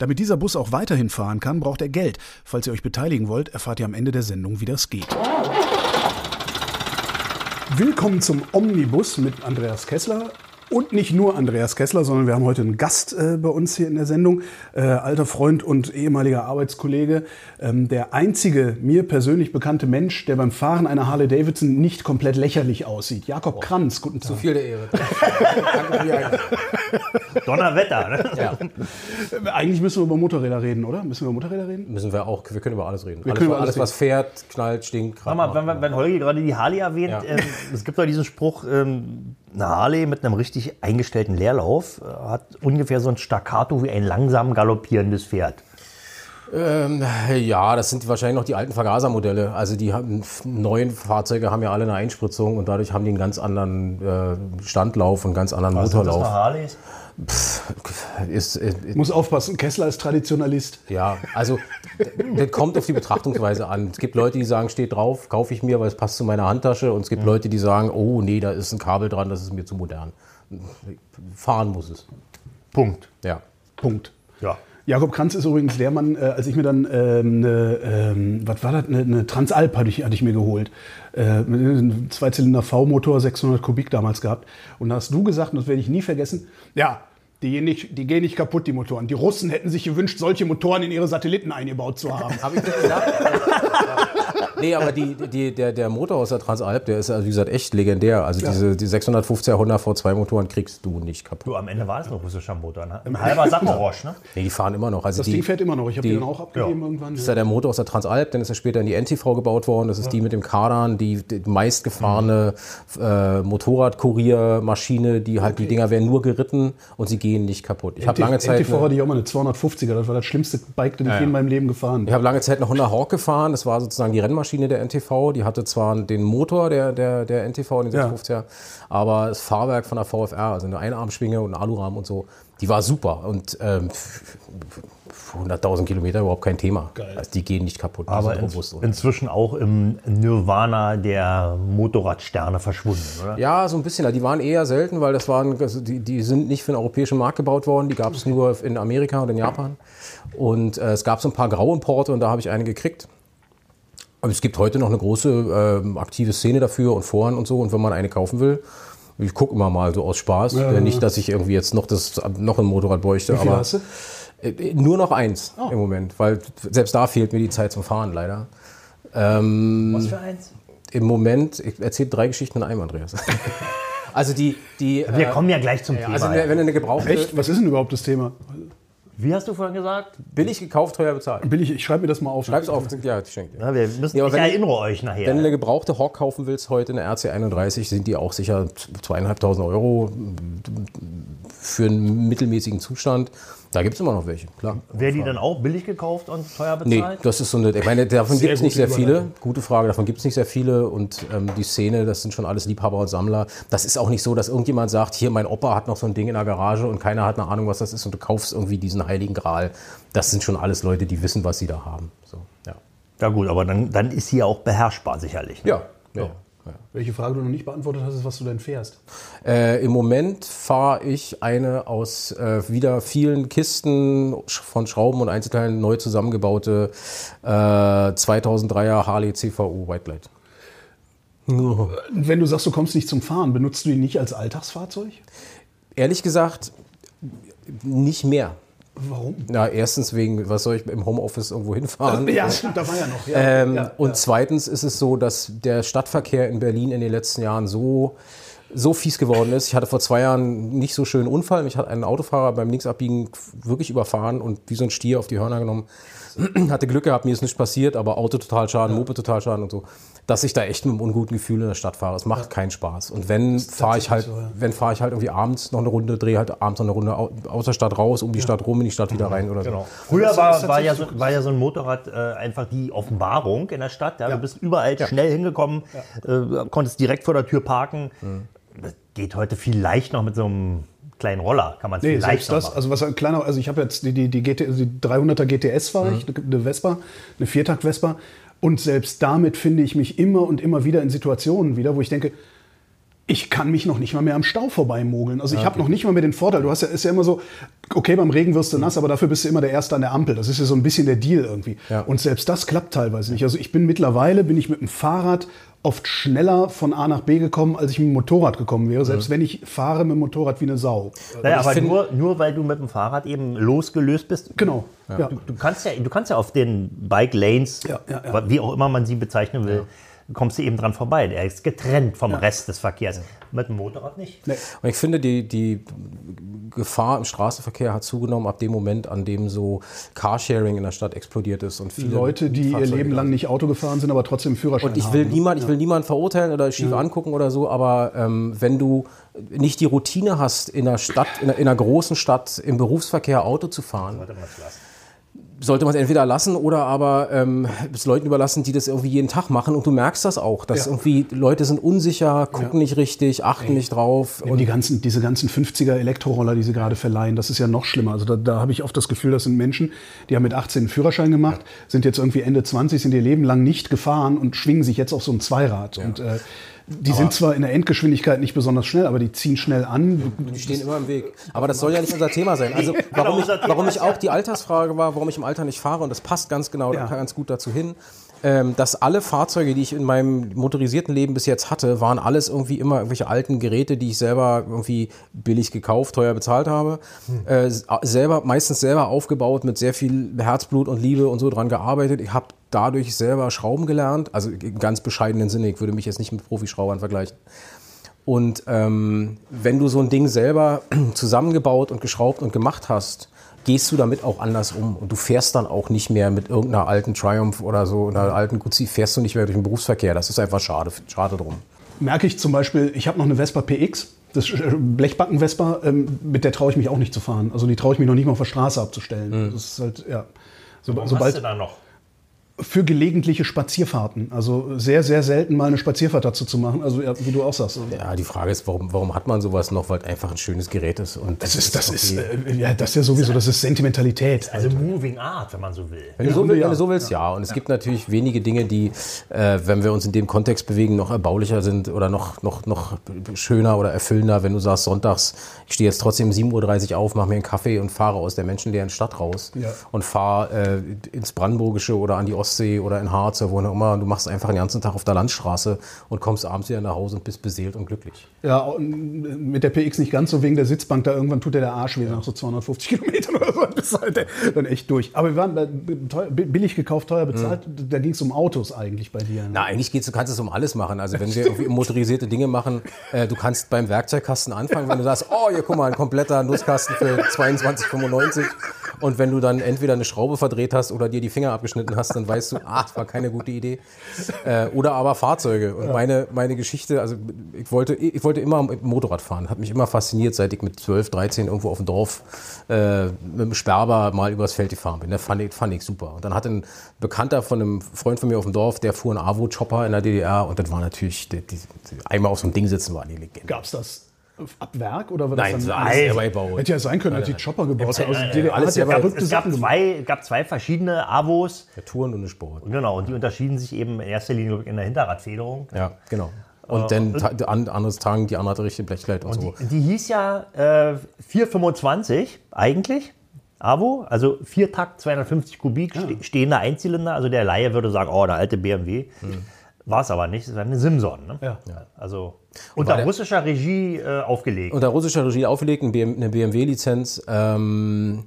Damit dieser Bus auch weiterhin fahren kann, braucht er Geld. Falls ihr euch beteiligen wollt, erfahrt ihr am Ende der Sendung, wie das geht. Willkommen zum Omnibus mit Andreas Kessler. Und nicht nur Andreas Kessler, sondern wir haben heute einen Gast äh, bei uns hier in der Sendung. Äh, alter Freund und ehemaliger Arbeitskollege. Ähm, der einzige mir persönlich bekannte Mensch, der beim Fahren einer Harley Davidson nicht komplett lächerlich aussieht. Jakob oh, Kranz, guten Tag. Zu viel der Ehre. Donnerwetter, ne? Ja. Eigentlich müssen wir über Motorräder reden, oder? Müssen wir über Motorräder reden? Müssen wir auch. Wir können über alles reden. Wir alles, können über alles, alles was fährt, knallt, stinkt, Sag mal, wenn, wenn Holger gerade die Harley erwähnt, Ja. ähm, es gibt doch diesen Spruch, ähm, eine Harley mit einem richtig eingestellten Leerlauf äh, hat ungefähr so ein Staccato wie ein langsam galoppierendes Pferd. Ähm, ja, das sind wahrscheinlich noch die alten Vergasermodelle. Also die haben, neuen Fahrzeuge haben ja alle eine Einspritzung und dadurch haben die einen ganz anderen äh, Standlauf und einen ganz anderen Was sind das Motorlauf. Harleys? Ist, ist, Muss aufpassen, Kessler ist Traditionalist. ja, also das kommt auf die Betrachtungsweise an. Es gibt Leute, die sagen, steht drauf, kaufe ich mir, weil es passt zu meiner Handtasche. Und es gibt Leute, die sagen, oh nee, da ist ein Kabel dran, das ist mir zu modern. Fahren muss es. Punkt. Ja. Punkt. Ja. Jakob Kranz ist übrigens der Mann, äh, als ich mir dann ähm, eine, ähm, was war das, eine, eine Transalp hatte ich, hatte ich mir geholt. Äh, mit einem Zweizylinder V-Motor, 600 Kubik damals gehabt. Und da hast du gesagt, und das werde ich nie vergessen, ja, die gehen, nicht, die gehen nicht kaputt, die Motoren. Die Russen hätten sich gewünscht, solche Motoren in ihre Satelliten eingebaut zu haben. Habe ich das gesagt? nee, aber die, die, der, der Motor aus der Transalp, der ist, also wie gesagt, echt legendär. Also diese die 650er Honda V2 Motoren kriegst du nicht kaputt. Du, am Ende war es ein russischer Motor. Ne? Ein halber Sackorosch, ne? Nee, die fahren immer noch. Also Das die, Ding fährt immer noch. Ich habe die- den auch abgegeben ja. irgendwann. Das ist ja der Motor aus der Transalp, dann ist er später in die NTV gebaut worden. Das ist die mit dem Kardan, die, die meistgefahrene äh, Motorradkuriermaschine, die halt, die Dinger werden nur geritten und sie gehen nicht kaputt. Ich habe lange Zeit. NTV hatte ich auch mal eine 250er. Das war das schlimmste Bike, das ich je in meinem Leben gefahren Ich habe lange Zeit eine Honda Hawk gefahren. Das war sozusagen die Rennmaschine der NTV. Die hatte zwar den Motor der, der, der NTV, den Ja. 650er, aber das Fahrwerk von der VFR, also eine Einarmschwinge und ein Alurahmen und so, die war super. Und ähm, 100.000 Kilometer überhaupt kein Thema. Also die gehen nicht kaputt. Aber robust. inzwischen auch im Nirvana der Motorradsterne verschwunden, oder? Ja, so ein bisschen. Die waren eher selten, weil das waren, also die, die sind nicht für den europäischen Markt gebaut worden. Die gab es nur in Amerika und in Japan. Und äh, es gab so ein paar Grauimporte und da habe ich eine gekriegt. Aber es gibt heute noch eine große ähm, aktive Szene dafür und Foren und so. Und wenn man eine kaufen will, ich gucke immer mal so aus Spaß. Äh, Nicht, dass ich irgendwie jetzt noch, das, noch ein Motorrad bräuchte. Wie viel aber hast du? äh, Nur noch eins im Moment, weil selbst da fehlt mir die Zeit zum Fahren leider. Ähm, Was für eins? Im Moment, ich erzähle drei Geschichten in einem, Andreas. Also die, die Wir äh, kommen ja gleich zum ja, Thema. also wenn wenn du eine gebrauchte, Echt? Was ist denn überhaupt das Thema? Wie hast du vorhin gesagt? billig gekauft, teuer bezahlt. Billig, ich schreibe mir das mal auf. Schreib's auf, ja, ich schenke dir. Ja, wir müssen, Ja, aber ich wenn- erinnere euch nachher. Wenn du eine gebrauchte Hawk kaufen willst heute, eine RC31, sind die auch sicher zweieinhalbtausend Euro für einen mittelmäßigen Zustand. Da gibt es immer noch welche, klar. Wäre die dann auch billig gekauft und teuer Nee, bezahlt? das ist so eine. Ich meine, davon gibt es nicht sehr viele. Gute Frage, davon gibt es nicht sehr viele. Und ähm, die Szene, das sind schon alles Liebhaber und Sammler. Das ist auch nicht so, dass irgendjemand sagt, hier, mein Opa hat noch so ein Ding in der Garage und keiner hat eine Ahnung, was das ist und du kaufst irgendwie diesen heiligen Gral. Das sind schon alles Leute, die wissen, was sie da haben. So, ja. Ja gut, aber dann, dann ist sie ja auch beherrschbar sicherlich. Ja, ja. ja. Welche Frage du noch nicht beantwortet hast, ist, was du denn fährst. Äh, Im Moment fahre ich eine aus äh, wieder vielen Kisten von Schrauben und Einzelteilen neu zusammengebaute äh, 2003er Harley CVO White Light. Wenn du sagst, du kommst nicht zum Fahren, benutzt du die nicht als Alltagsfahrzeug? Ehrlich gesagt, nicht mehr. Warum? Na, erstens wegen, was soll ich im Homeoffice irgendwo hinfahren? Ja, stimmt, da war ja noch. Ja, Ähm, ja, und ja. zweitens ist es so, dass der Stadtverkehr in Berlin in den letzten Jahren so, so fies geworden ist. Ich hatte vor zwei Jahren nicht so schönen Unfall. Mich hat ein Autofahrer beim Linksabbiegen wirklich überfahren und wie so ein Stier auf die Hörner genommen. hatte Glück gehabt, mir ist nichts passiert, aber Auto total schaden, Moped total schaden und so. Dass ich da echt mit einem unguten Gefühl in der Stadt fahre. Es macht keinen Spaß. Und wenn fahre ich halt, so, ja. wenn fahre ich halt irgendwie abends noch eine Runde, drehe halt abends noch eine Runde au- aus der Stadt raus, um die Stadt rum, in die Stadt wieder rein oder so. Genau. Früher Das ist war, war, ja so, war ja so ein Motorrad äh, einfach die Offenbarung in der Stadt. Ja, Ja. Du bist überall schnell hingekommen, äh, konntest direkt vor der Tür parken. Das geht heute viel leicht noch mit so einem kleinen Roller. Kann man es Nee, viel selbst leichter das, machen. also was ein kleiner, also ich habe jetzt die, die, die, GT, also die 300er GTS fahre ich, eine Vespa, eine Viertakt Vespa und selbst damit finde ich mich immer und immer wieder in Situationen wieder, wo ich denke, ich kann mich noch nicht mal mehr am Stau vorbeimogeln. Also ich habe noch nicht mal mehr den Vorteil. Du hast ja, ist ja immer so, okay, beim Regen wirst du nass, aber dafür bist du immer der Erste an der Ampel. Das ist ja so ein bisschen der Deal irgendwie. Ja. Und selbst das klappt teilweise nicht. Also ich bin mittlerweile, bin ich mit dem Fahrrad oft schneller von A nach B gekommen, als ich mit dem Motorrad gekommen wäre. Selbst wenn ich fahre mit dem Motorrad wie eine Sau. naja, ich aber find- nur, nur weil du mit dem Fahrrad eben losgelöst bist. Genau. Ja. Du, du, kannst ja, du kannst ja auf den Bike Lanes, ja, ja. wie auch immer man sie bezeichnen will, kommst du eben dran vorbei. Er ist getrennt vom Rest des Verkehrs. Mit dem Motorrad nicht. Nee. Und ich finde, die, die Gefahr im Straßenverkehr hat zugenommen ab dem Moment, an dem so Carsharing in der Stadt explodiert ist und viele Leute, die ihr Fahrzeuge Leben da lang nicht Auto gefahren sind, aber trotzdem Führerschein Und ich haben. will niemand, ich will niemanden verurteilen oder schief angucken oder so, aber ähm, wenn du nicht die Routine hast, in einer Stadt, in einer, in einer großen Stadt im Berufsverkehr Auto zu fahren, sollte man es entweder lassen oder aber ähm, es Leuten überlassen, die das irgendwie jeden Tag machen. Und du merkst das auch, dass Ja. irgendwie Leute sind unsicher, gucken nicht richtig, achten nicht drauf. Und die ganzen, diese ganzen 50er Elektroroller, die sie gerade verleihen, das ist ja noch schlimmer. Also da, da habe ich oft das Gefühl, das sind Menschen, die haben mit 18 einen Führerschein gemacht, sind jetzt irgendwie Ende 20, sind ihr Leben lang nicht gefahren und schwingen sich jetzt auf so ein Zweirad. Und äh, die sind zwar in der Endgeschwindigkeit nicht besonders schnell, aber die ziehen schnell an. Die stehen immer im Weg. Aber das soll ja nicht unser Thema sein. Also warum ich, warum ich auch die Altersfrage war, warum ich im Alter nicht fahre, und das passt ganz genau, Ja. ganz gut dazu hin, ähm, dass alle Fahrzeuge, die ich in meinem motorisierten Leben bis jetzt hatte, waren alles irgendwie immer irgendwelche alten Geräte, die ich selber irgendwie billig gekauft, teuer bezahlt habe. Äh, s- selber, meistens selber aufgebaut, mit sehr viel Herzblut und Liebe und so dran gearbeitet. Ich habe dadurch selber Schrauben gelernt, also im ganz bescheidenen Sinne. Ich würde mich jetzt nicht mit Profischraubern vergleichen. Und ähm, wenn du so ein Ding selber zusammengebaut und geschraubt und gemacht hast, gehst du damit auch anders um. Und du fährst dann auch nicht mehr mit irgendeiner alten Triumph oder so, einer alten Guzzi, fährst du nicht mehr durch den Berufsverkehr. Das ist einfach schade, schade drum. Merke ich zum Beispiel, ich habe noch eine Vespa PX, das äh, Blechbacken-Vespa, ähm, mit der traue ich mich auch nicht zu fahren. Also die traue ich mich noch nicht mal auf der Straße abzustellen. Das ist halt, ja. So, Warum hast sobald, du da noch? Für gelegentliche Spazierfahrten. Also sehr, sehr selten mal eine Spazierfahrt dazu zu machen. Also ja, wie du auch sagst. Ja, die Frage ist, warum, warum hat man sowas noch? Weil es einfach ein schönes Gerät ist. Und Das ist, das ist, okay. äh, ja, das ist ja sowieso, das ist Sentimentalität. Also Moving Art, wenn man so will. Wenn du, so, Ja, will- ja. wenn du so willst, ja. Und es gibt natürlich wenige Dinge, die, äh, wenn wir uns in dem Kontext bewegen, noch erbaulicher sind oder noch, noch, noch schöner oder erfüllender. Wenn du sagst, sonntags, ich stehe jetzt trotzdem um 7.30 Uhr auf, mache mir einen Kaffee und fahre aus der menschenleeren Stadt raus Ja. und fahre äh, ins Brandenburgische oder an die Ostsee oder in Harz oder wo auch immer. Und du machst einfach den ganzen Tag auf der Landstraße und kommst abends wieder nach Hause und bist beseelt und glücklich. Ja, mit der PX nicht ganz so wegen der Sitzbank, da irgendwann tut dir der Arsch weh nach so 250 Kilometern oder so, bist du halt dann echt durch. Aber wir waren da teuer, billig gekauft, teuer bezahlt, da ging es um Autos eigentlich bei dir. ne? Na, eigentlich geht's, du kannst es um alles machen. Also wenn wir irgendwie motorisierte Dinge machen, äh, du kannst beim Werkzeugkasten anfangen, wenn du sagst, oh, hier guck mal, ein kompletter Nusskasten für 22,95 und wenn du dann entweder eine Schraube verdreht hast oder dir die Finger abgeschnitten hast, dann weißt du, ah, das war keine gute Idee. Äh, oder aber Fahrzeuge. Und meine, meine Geschichte, also ich wollte, ich wollte immer Motorrad fahren, hat mich immer fasziniert, seit ich mit 12, 13 irgendwo auf dem Dorf äh, mit dem Sperber mal übers Feld gefahren bin. Das fand ich, fand ich super. Und dann hat ein Bekannter von einem Freund von mir auf dem Dorf, der fuhr einen Avo-Chopper in der DDR und das war natürlich, die, die, einmal auf so einem Ding sitzen war die Legende. Gab es das ab Werk oder war Nein, das das dann alles selber gebaut. Hätte ja sein können, als die Chopper gebaut haben. Also die DDR alles hat ja verrückte Es gab Sachen gemacht. zwei, gab zwei verschiedene Avos. Der Touren und eine Sport. Genau, und die unterschieden sich eben in erster Linie in der Hinterradfederung. Ja, genau. Und dann ta an, anderes Tagen, die andere hatte richtig Blechkleid und, so. Die, die hieß ja äh, 425 eigentlich. Avo, also Viertakt, 250 Kubik, ste- stehender Einzylinder. Also der Laie würde sagen, oh, der alte BMW. War es aber nicht, es war eine Simson. Ne? Ja. Also unter der- russischer Regie äh, aufgelegt. unter russischer Regie aufgelegt, eine BMW-Lizenz. Ähm,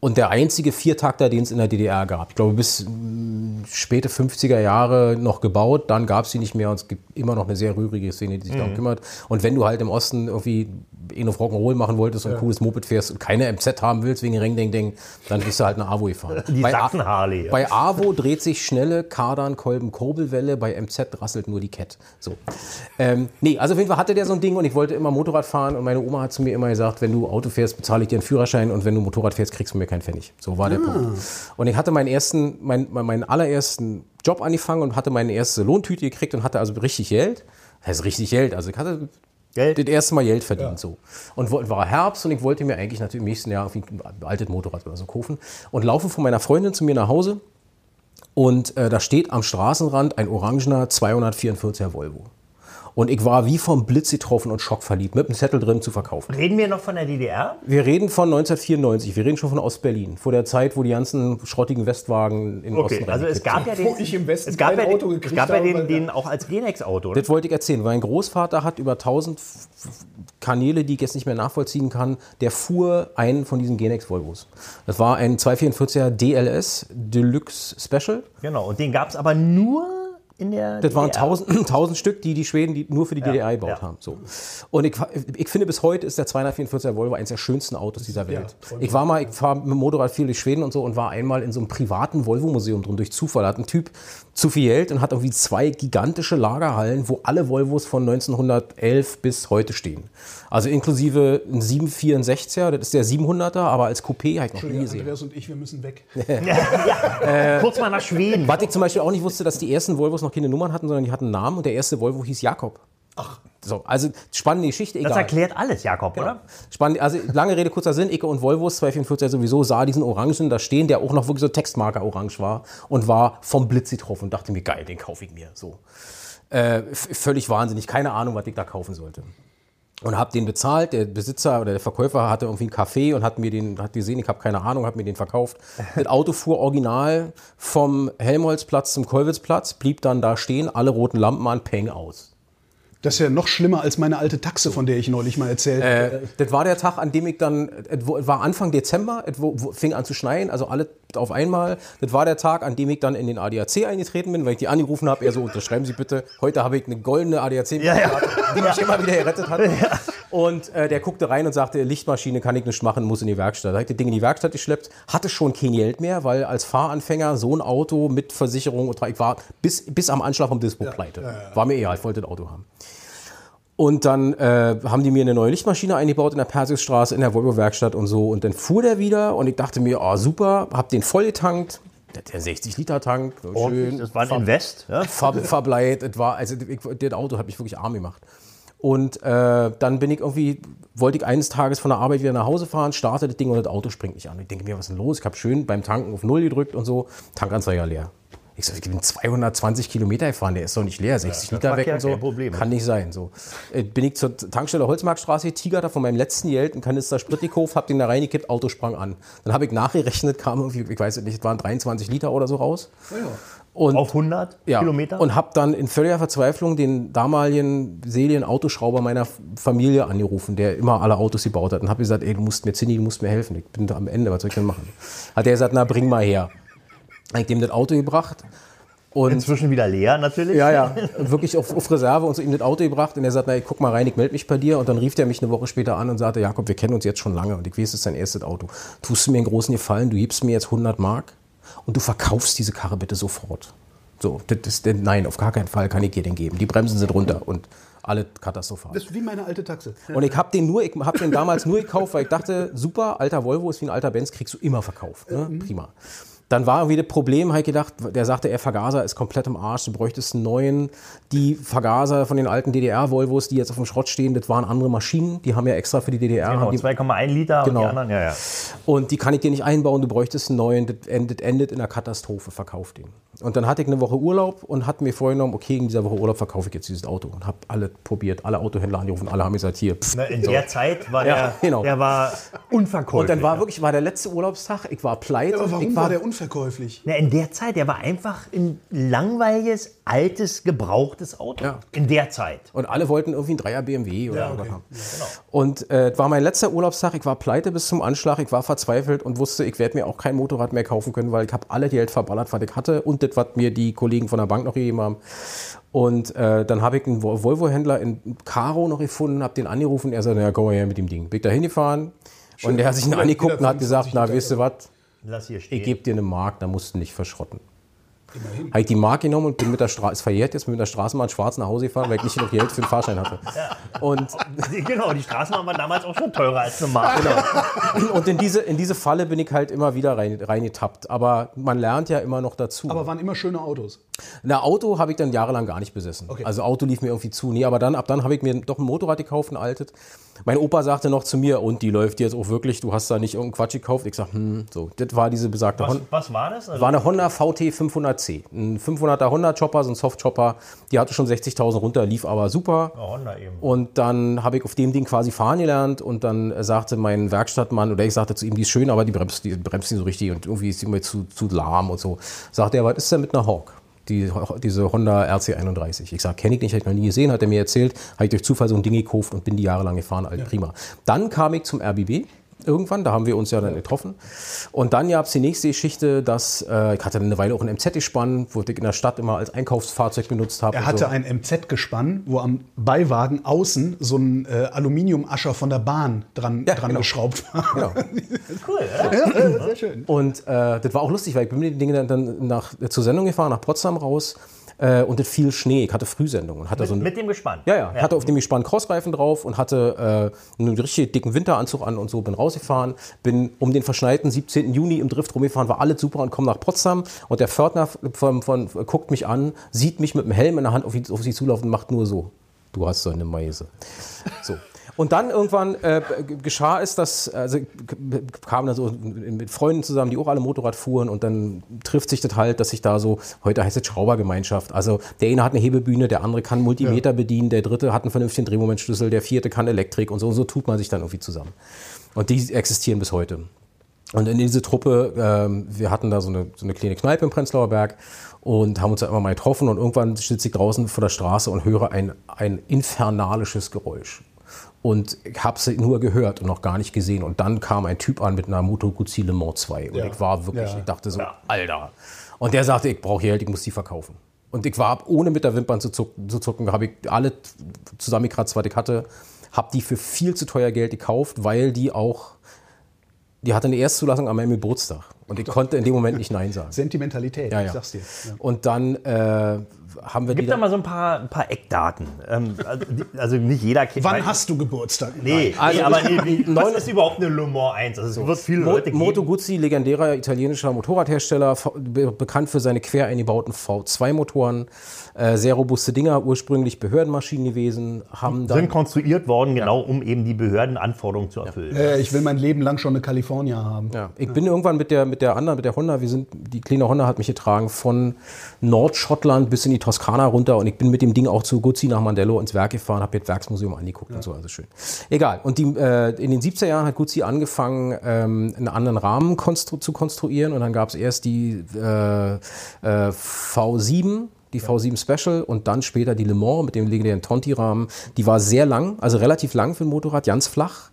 und der einzige Viertakter, den es in der DDR gab. Ich glaube, bis mh, späte 50er Jahre noch gebaut, dann gab es sie nicht mehr und es gibt immer noch eine sehr rührige Szene, die sich Mhm. darum kümmert. Und wenn du halt im Osten irgendwie eh auf Rock'n'Roll machen wolltest und ein cooles Moped fährst und keine MZ haben willst wegen Ring Ding Ding, dann bist du halt eine AWO gefahren. Die Bei A- Sachsen-Harley. Bei AWO dreht sich schnelle Kardan, Kolben, Kurbelwelle, bei MZ rasselt nur die Cat. So. Ähm, nee, also auf jeden Fall hatte der so ein Ding und ich wollte immer Motorrad fahren und meine Oma hat zu mir immer gesagt, wenn du Auto fährst, bezahle ich dir einen Führerschein und wenn du Motorrad fährst, kriegst du mir keinen Pfennig. So war der Punkt. Und ich hatte meinen ersten, mein, mein- meinen allerersten Job angefangen und hatte meine erste Lohntüte gekriegt und hatte also richtig Geld. Das heißt richtig Geld. Also ich hatte Geld? das erste Mal Geld verdient so. Und war Herbst und ich wollte mir eigentlich natürlich im nächsten Jahr ein altes Motorrad oder so kaufen und laufe von meiner Freundin zu mir nach Hause und äh, da steht am Straßenrand ein orangener 244er Volvo. Und ich war wie vom Blitz getroffen und schockverliebt, mit einem Zettel drin zu verkaufen. Reden wir noch von der DDR? Wir reden von 1994, wir reden schon von Ostberlin, vor der Zeit, wo die ganzen schrottigen Westwagen in Okay, Osten also es gab ja den, Wo ich im Westen es gab kein ja, Auto den- es gekriegt gab ja habe, den, weil- den auch als Genex-Auto. Das wollte ich erzählen. Mein Großvater hat über 1000 F- F- Kanäle, die ich jetzt nicht mehr nachvollziehen kann, der fuhr einen von diesen Genex Volvos. Das war ein 244er DLS Deluxe Special. Genau, und den gab es aber nur in der Das waren DDR. 1000, 1000 Stück, die die Schweden die nur für die DDR gebaut ja. haben. So. Und ich, ich finde, bis heute ist der 244er Volvo eines der schönsten Autos dieser Welt. ich war mal, ich fahre mit dem Motorrad viel durch Schweden und so und war einmal in so einem privaten Volvo-Museum drin, durch Zufall. Da hat ein Typ zu viel Geld und hat irgendwie zwei gigantische Lagerhallen, wo alle Volvos von 1911 bis heute stehen. Also inklusive ein 764er, das ist der 700er, aber als Coupé habe ich noch nie gesehen. Andreas und ich, wir müssen weg. Kurz mal nach Schweden. Was ich zum Beispiel auch nicht wusste, dass die ersten Volvos noch keine Nummern hatten, sondern die hatten einen Namen und der erste Volvo hieß Jakob. Ach. So, also spannende Geschichte, egal. Das erklärt alles, Jakob, oder? Spannend, also lange Rede, kurzer Sinn, Icke und Volvos 244 sowieso sah diesen Orangen da stehen, der auch noch wirklich so Textmarker orange war und war vom Blitz getroffen und dachte mir, geil, den kaufe ich mir. So. Äh, völlig wahnsinnig, keine Ahnung, was ich da kaufen sollte. Und habe den bezahlt, der Besitzer oder der Verkäufer hatte irgendwie einen Kaffee und hat mir den, hat gesehen, ich habe keine Ahnung, hat mir den verkauft. Das Auto fuhr original vom Helmholtzplatz zum Kollwitzplatz, blieb dann da stehen, alle roten Lampen an, peng aus. Das ist ja noch schlimmer als meine alte Taxe, von der ich neulich mal erzählt habe. Äh, das war der Tag, an dem ich dann, es war Anfang Dezember, es fing an zu schneien, also alle auf einmal. Das war der Tag, an dem ich dann in den ADAC eingetreten bin, weil ich die angerufen habe, er so, unterschreiben Sie bitte, heute habe ich eine goldene ADAC, Ja, ja. die mich immer wieder gerettet hat. Und äh, der guckte rein und sagte, Lichtmaschine kann ich nicht machen, muss in die Werkstatt. Da habe ich das Ding in die Werkstatt geschleppt, hatte schon kein Geld mehr, weil als Fahranfänger so ein Auto mit Versicherung, und ich war bis, bis am Anschlag vom Dispo pleite. War mir egal, ich wollte das Auto haben. Und dann äh, haben die mir eine neue Lichtmaschine eingebaut in der Persiusstraße, in der Volvo-Werkstatt und so. Und dann fuhr der wieder und ich dachte mir, oh super, hab den voll getankt. Der, der 60-Liter-Tank, so schön. Das war ein Invest. Ja? Ver, verbleit. War, also ich, das Auto hat mich wirklich arm gemacht. Und äh, dann bin ich irgendwie, wollte ich eines Tages von der Arbeit wieder nach Hause fahren, starte das Ding und das Auto springt nicht an. Ich denke mir, was ist denn los? Ich habe schön beim Tanken auf Null gedrückt und so, Tankanzeiger leer. Ich so, ich bin 220 Kilometer gefahren, der ist doch nicht leer, 60 Liter macht weg ja und so. Kann nicht sein. So. Äh, Bin ich zur Tankstelle Holzmarktstraße, Tiger da von meinem letzten Geld, einen Kanister Sprit gekauft, hab den da reingekippt, Auto sprang an. Dann habe ich nachgerechnet, kam irgendwie, ich weiß nicht, es waren 23 Liter oder so raus. Und Auf 100 ja, Kilometer? Und habe dann in völliger Verzweiflung den damaligen seligen Autoschrauber meiner Familie angerufen, der immer alle Autos gebaut hat. Und habe gesagt, ey, du musst mir, Zinni, du musst mir helfen. Ich bin da am Ende, was soll ich denn machen? Hat er gesagt, na, bring mal her. Hab ich dem das Auto gebracht. Und Inzwischen wieder leer natürlich. ja, ja, wirklich auf, auf Reserve und so ihm das Auto gebracht. Und er sagt, na, guck mal rein, ich melde mich bei dir. Und dann rief er mich eine Woche später an und sagte, Jakob, wir kennen uns jetzt schon lange und ich weiß, es ist dein erstes Auto. Tust du mir einen großen Gefallen, du gibst mir jetzt 100 Mark und du verkaufst diese Karre bitte sofort. So, das ist, nein, auf gar keinen Fall kann ich dir den geben. Die Bremsen sind runter und alle katastrophal. Das ist wie meine alte Taxe. Und ich habe den nur, ich habe den damals nur gekauft, weil ich dachte, super, alter Volvo ist wie ein alter Benz, kriegst du immer verkauft. Ne? Prima. Dann war irgendwie das Problem, habe ich gedacht, der sagte, er Vergaser ist komplett im Arsch, du bräuchtest einen neuen. Die Vergaser von den alten DDR-Volvos, die jetzt auf dem Schrott stehen, das waren andere Maschinen, die haben ja extra für die DDR. Genau, haben die, 2,1 Liter und Genau. die anderen, ja, ja. und die kann ich dir nicht einbauen, du bräuchtest einen neuen, das endet, endet in einer Katastrophe, verkauf den. Und dann hatte ich eine Woche Urlaub und hatte mir vorgenommen, okay, in dieser Woche Urlaub verkaufe ich jetzt dieses Auto. Und habe alle probiert, alle Autohändler angerufen, alle haben gesagt, hier, pff, Na, In der Zeit war Ja, der, genau. der war unverkäuflich. Und dann war wirklich, war der letzte Urlaubstag, ich war pleite. Aber warum ich war der Ich verkäuflich. Na, in der Zeit, der war einfach ein langweiliges, altes, gebrauchtes Auto. Ja. In der Zeit. Und alle wollten irgendwie einen Dreier BMW oder Ja, okay. haben. Und äh, war mein letzter Urlaubstag. Ich war pleite bis zum Anschlag. Ich war verzweifelt und wusste, ich werde mir auch kein Motorrad mehr kaufen können, weil ich habe alle Geld verballert, was ich hatte und das, was mir die Kollegen von der Bank noch gegeben haben. Und äh, dann habe ich einen Vol- Volvo-Händler in Karo noch gefunden, habe den angerufen. Er sagte, ja, komm mal her mit dem Ding. Bin ich da hingefahren und der hat sich ihn angeguckt und hat gesagt, na, 25 weißt du was, ich gebe dir eine Mark, da musst du nicht verschrotten. Habe ich die Mark genommen und bin mit der Straße, ist verjährt jetzt, bin mit der Straßenbahn schwarz nach Hause gefahren, weil ich nicht genug Geld für den Fahrschein hatte. Und genau, die Straßenbahn war damals auch schon teurer als eine Mark. Und in diese, in diese Falle bin ich halt immer wieder rein, reingetappt. Aber man lernt ja immer noch dazu. Aber waren immer schöne Autos. Na, Auto habe ich dann jahrelang gar nicht besessen. Okay. Also Auto lief mir irgendwie zu. Nee, aber dann, ab dann habe ich mir doch ein Motorrad gekauft, ein altes. Mein Opa sagte noch zu mir, und die läuft jetzt auch wirklich, du hast da nicht irgendeinen Quatsch gekauft. Ich sag, hm, so. Das war diese besagte Was, Honda. was war das? Also, War eine Honda VT 500C. Ein 500er Honda-Chopper, so ein Soft-Chopper. Die hatte schon 60.000 runter, lief aber super. Ja, Honda eben. Und dann habe ich auf dem Ding quasi fahren gelernt und dann sagte mein Werkstattmann, oder ich sagte zu ihm, die ist schön, aber die bremst, die bremst nicht so richtig und irgendwie ist sie mir zu, zu lahm und so. Sagte er, was ist denn mit einer Hawk? Die, diese Honda RC31. Ich sage, kenne ich nicht, habe ich noch nie gesehen, hat er mir erzählt, habe ich durch Zufall so ein Ding gekauft und bin die jahrelang gefahren, alt prima. Dann kam ich zum RBB. Irgendwann, da haben wir uns ja dann getroffen. Und dann gab es die nächste Geschichte, dass äh, ich hatte eine Weile auch ein MZ gespannt, wo ich in der Stadt immer als Einkaufsfahrzeug benutzt habe. Er hatte so. ein MZ-Gespann, wo am Beiwagen außen so ein äh, Aluminiumascher von der Bahn dran, Ja, dran genau. geschraubt war. Genau. Cool, ja? Ja, sehr schön. Und äh, das war auch lustig, weil ich bin mit den Dingen dann, dann nach, zur Sendung gefahren, nach Potsdam raus. Äh, und es fiel Schnee. Ich hatte Frühsendung und hatte so ein, Mit dem Gespann. ja, ja, hatte auf dem Gespann Crossreifen drauf und hatte äh, einen richtig dicken Winteranzug an und so, bin rausgefahren, bin um den verschneiten 17. Juni im Drift rumgefahren, war alles super und komme nach Potsdam und der Pförtner von, von, guckt mich an, sieht mich mit dem Helm in der Hand auf, auf sich zulaufen und macht nur so. Du hast so eine Meise. So. Und dann irgendwann äh, geschah es, dass also kamen dann so mit Freunden zusammen, die auch alle Motorrad fuhren und dann trifft sich das halt, dass sich da so, heute heißt es Schraubergemeinschaft. Also der eine hat eine Hebebühne, der andere kann Multimeter bedienen, der dritte hat einen vernünftigen Drehmomentschlüssel, der vierte kann Elektrik und so. Und so tut man sich dann irgendwie zusammen. Und die existieren bis heute. Und in diese Truppe, ähm, wir hatten da so eine, so eine kleine Kneipe im Prenzlauer Berg und haben uns da immer mal getroffen und irgendwann sitze ich draußen vor der Straße und höre ein, ein infernalisches Geräusch. Und ich habe es nur gehört und noch gar nicht gesehen. Und dann kam ein Typ an mit einer Moto Guzzi Le Mans 2. Und Ja. ich war wirklich, Ja. ich dachte so, Alter. Und der sagte, ich brauche Geld, ich muss die verkaufen. Und ich war, ohne mit der Wimpern zu zucken, zu zucken habe ich alle zusammengekratzt, was ich hatte, habe die für viel zu teuer Geld gekauft, weil die auch, die hatte eine Erstzulassung an meinem Geburtstag. Und ich konnte in dem Moment nicht Nein sagen. Sentimentalität, Ja, ich ja. sag's dir. Ja. Und dann äh, haben wir Gib da mal so ein paar, ein paar Eckdaten. Ähm, also, also nicht jeder kennt. Wann hast du Geburtstag? Nee, Also nee aber ich- nee, was ist überhaupt eine Le Mans 1? Also es wird viele Mo Leute geben. Moto Guzzi, legendärer italienischer Motorradhersteller, bekannt für seine quer eingebauten V2-Motoren. Äh, sehr robuste Dinger, ursprünglich Behördenmaschinen gewesen, haben dann sind konstruiert worden, genau um eben die Behördenanforderungen zu erfüllen. Äh, ich will mein Leben lang schon eine California haben. Ja, ich bin irgendwann mit der, mit der anderen, mit der Honda, wir sind, die kleine Honda hat mich getragen von Nordschottland bis in die Toskana runter und ich bin mit dem Ding auch zu Guzzi nach Mandello ins Werk gefahren, habe das Werksmuseum angeguckt und so, also schön. Egal. Und die, äh, in den 70er Jahren hat Guzzi angefangen, ähm, einen anderen Rahmen konstru zu konstruieren und dann gab es erst die äh, äh, V7, die V7 Special und dann später die Le Mans mit dem legendären Tonti-Rahmen. Die war sehr lang, also relativ lang für ein Motorrad, ganz flach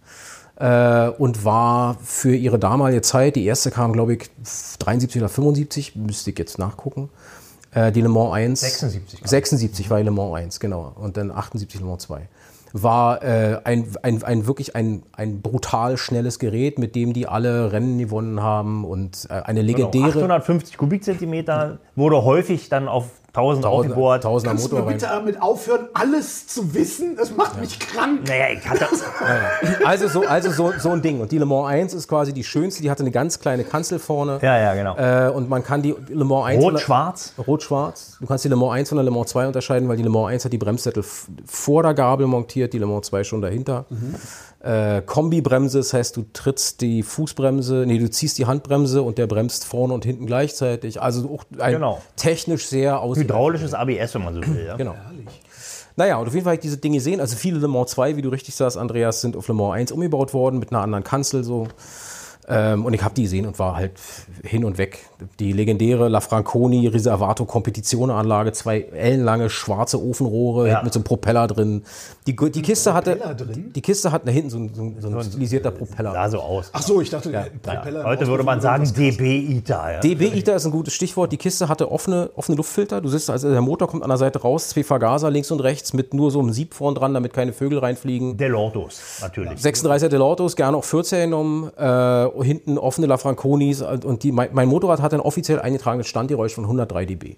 äh, und war für ihre damalige Zeit, die erste kam, glaube ich, 73 oder 75, müsste ich jetzt nachgucken. Äh, die Le Mans 1. 76, glaub ich. 76 war die Le Mans 1, genau. Und dann 78 Le Mans 2. War äh, ein, ein, ein wirklich ein, ein brutal schnelles Gerät, mit dem die alle Rennen gewonnen haben und äh, eine Genau, legendäre 850 Kubikzentimeter wurde häufig dann auf 1000 aufgebohrt. Tausender Kannst du mir Motor bitte damit aufhören, alles zu wissen? Das macht mich krank. Naja, ich hatte. Also, so, also so, so ein Ding. Und die Le Mans 1 ist quasi die schönste. Die hatte eine ganz kleine Kanzel vorne. Ja, ja, genau. Äh, und man kann die Le Mans 1 von der- Rot-Schwarz. Rot-Schwarz. Du kannst die Le Mans 1 von der Le Mans 2 unterscheiden, weil die Le Mans 1 hat die Bremssättel vor der Gabel montiert, die Le Mans 2 schon dahinter. Äh, Kombibremse, das heißt, du trittst die Fußbremse, nee, du ziehst die Handbremse und der bremst vorne und hinten gleichzeitig. Also auch ein Genau. technisch sehr ausgereift. Hydraulisches ABS, wenn man so will. Ja. Genau. Naja, und auf jeden Fall habe ich diese Dinge gesehen. Also viele Le Mans 2, wie du richtig sagst, Andreas, sind auf Le Mans 1 umgebaut worden mit einer anderen Kanzel so. Ähm, und ich habe die gesehen und war halt hin und weg. Die legendäre La Franconi Riservato Competizione Anlage, zwei ellenlange schwarze Ofenrohre Ja. mit so einem Propeller drin. Die, die Kiste hatte, drin? die Kiste hat da hinten so, ein- so, ein- so ein stilisierter Propeller. Sah so aus. Ach so, ich dachte, der Propeller. Heute würde man sagen DB-ITA. Ja. DB-ITER ist ein gutes Stichwort. Die Kiste hatte offene, offene Luftfilter. Du sitzt, also der Motor kommt an der Seite raus, zwei Vergaser links und rechts mit nur so einem Sieb vorn dran, damit keine Vögel reinfliegen. Delordos, natürlich. 36er Delortos, gerne auch 14 genommen, äh, hinten offene Lafranconis und die, mein, mein Motorrad hat ein offiziell eingetragenes Standgeräusch von 103 dB.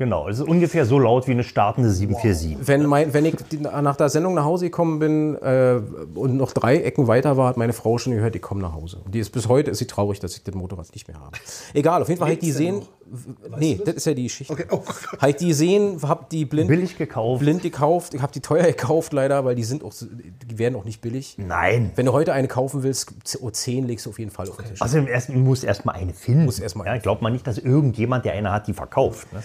Genau, es ist ungefähr so laut wie eine startende 747. Wenn, mein, wenn ich nach der Sendung nach Hause gekommen bin äh, und noch drei Ecken weiter war, hat meine Frau schon gehört, ich komme nach Hause. Und die ist bis heute ist sie traurig, dass ich das Motorrad nicht mehr habe. Egal, auf jeden Fall habe ich die sehen. Nee, das? ist ja die Geschichte. Okay, oh. Habe ich die gesehen, habe die blind, Billig gekauft. blind gekauft. Ich habe die teuer gekauft leider, weil die sind auch, so- die werden auch nicht billig. Nein. Wenn du heute eine kaufen willst, O10 legst du auf jeden Fall auf den Tisch. Außerdem erst, muss erstmal eine finden. Muss erst mal ja, glaubt man nicht, dass irgendjemand, der eine hat, die verkauft. Ne?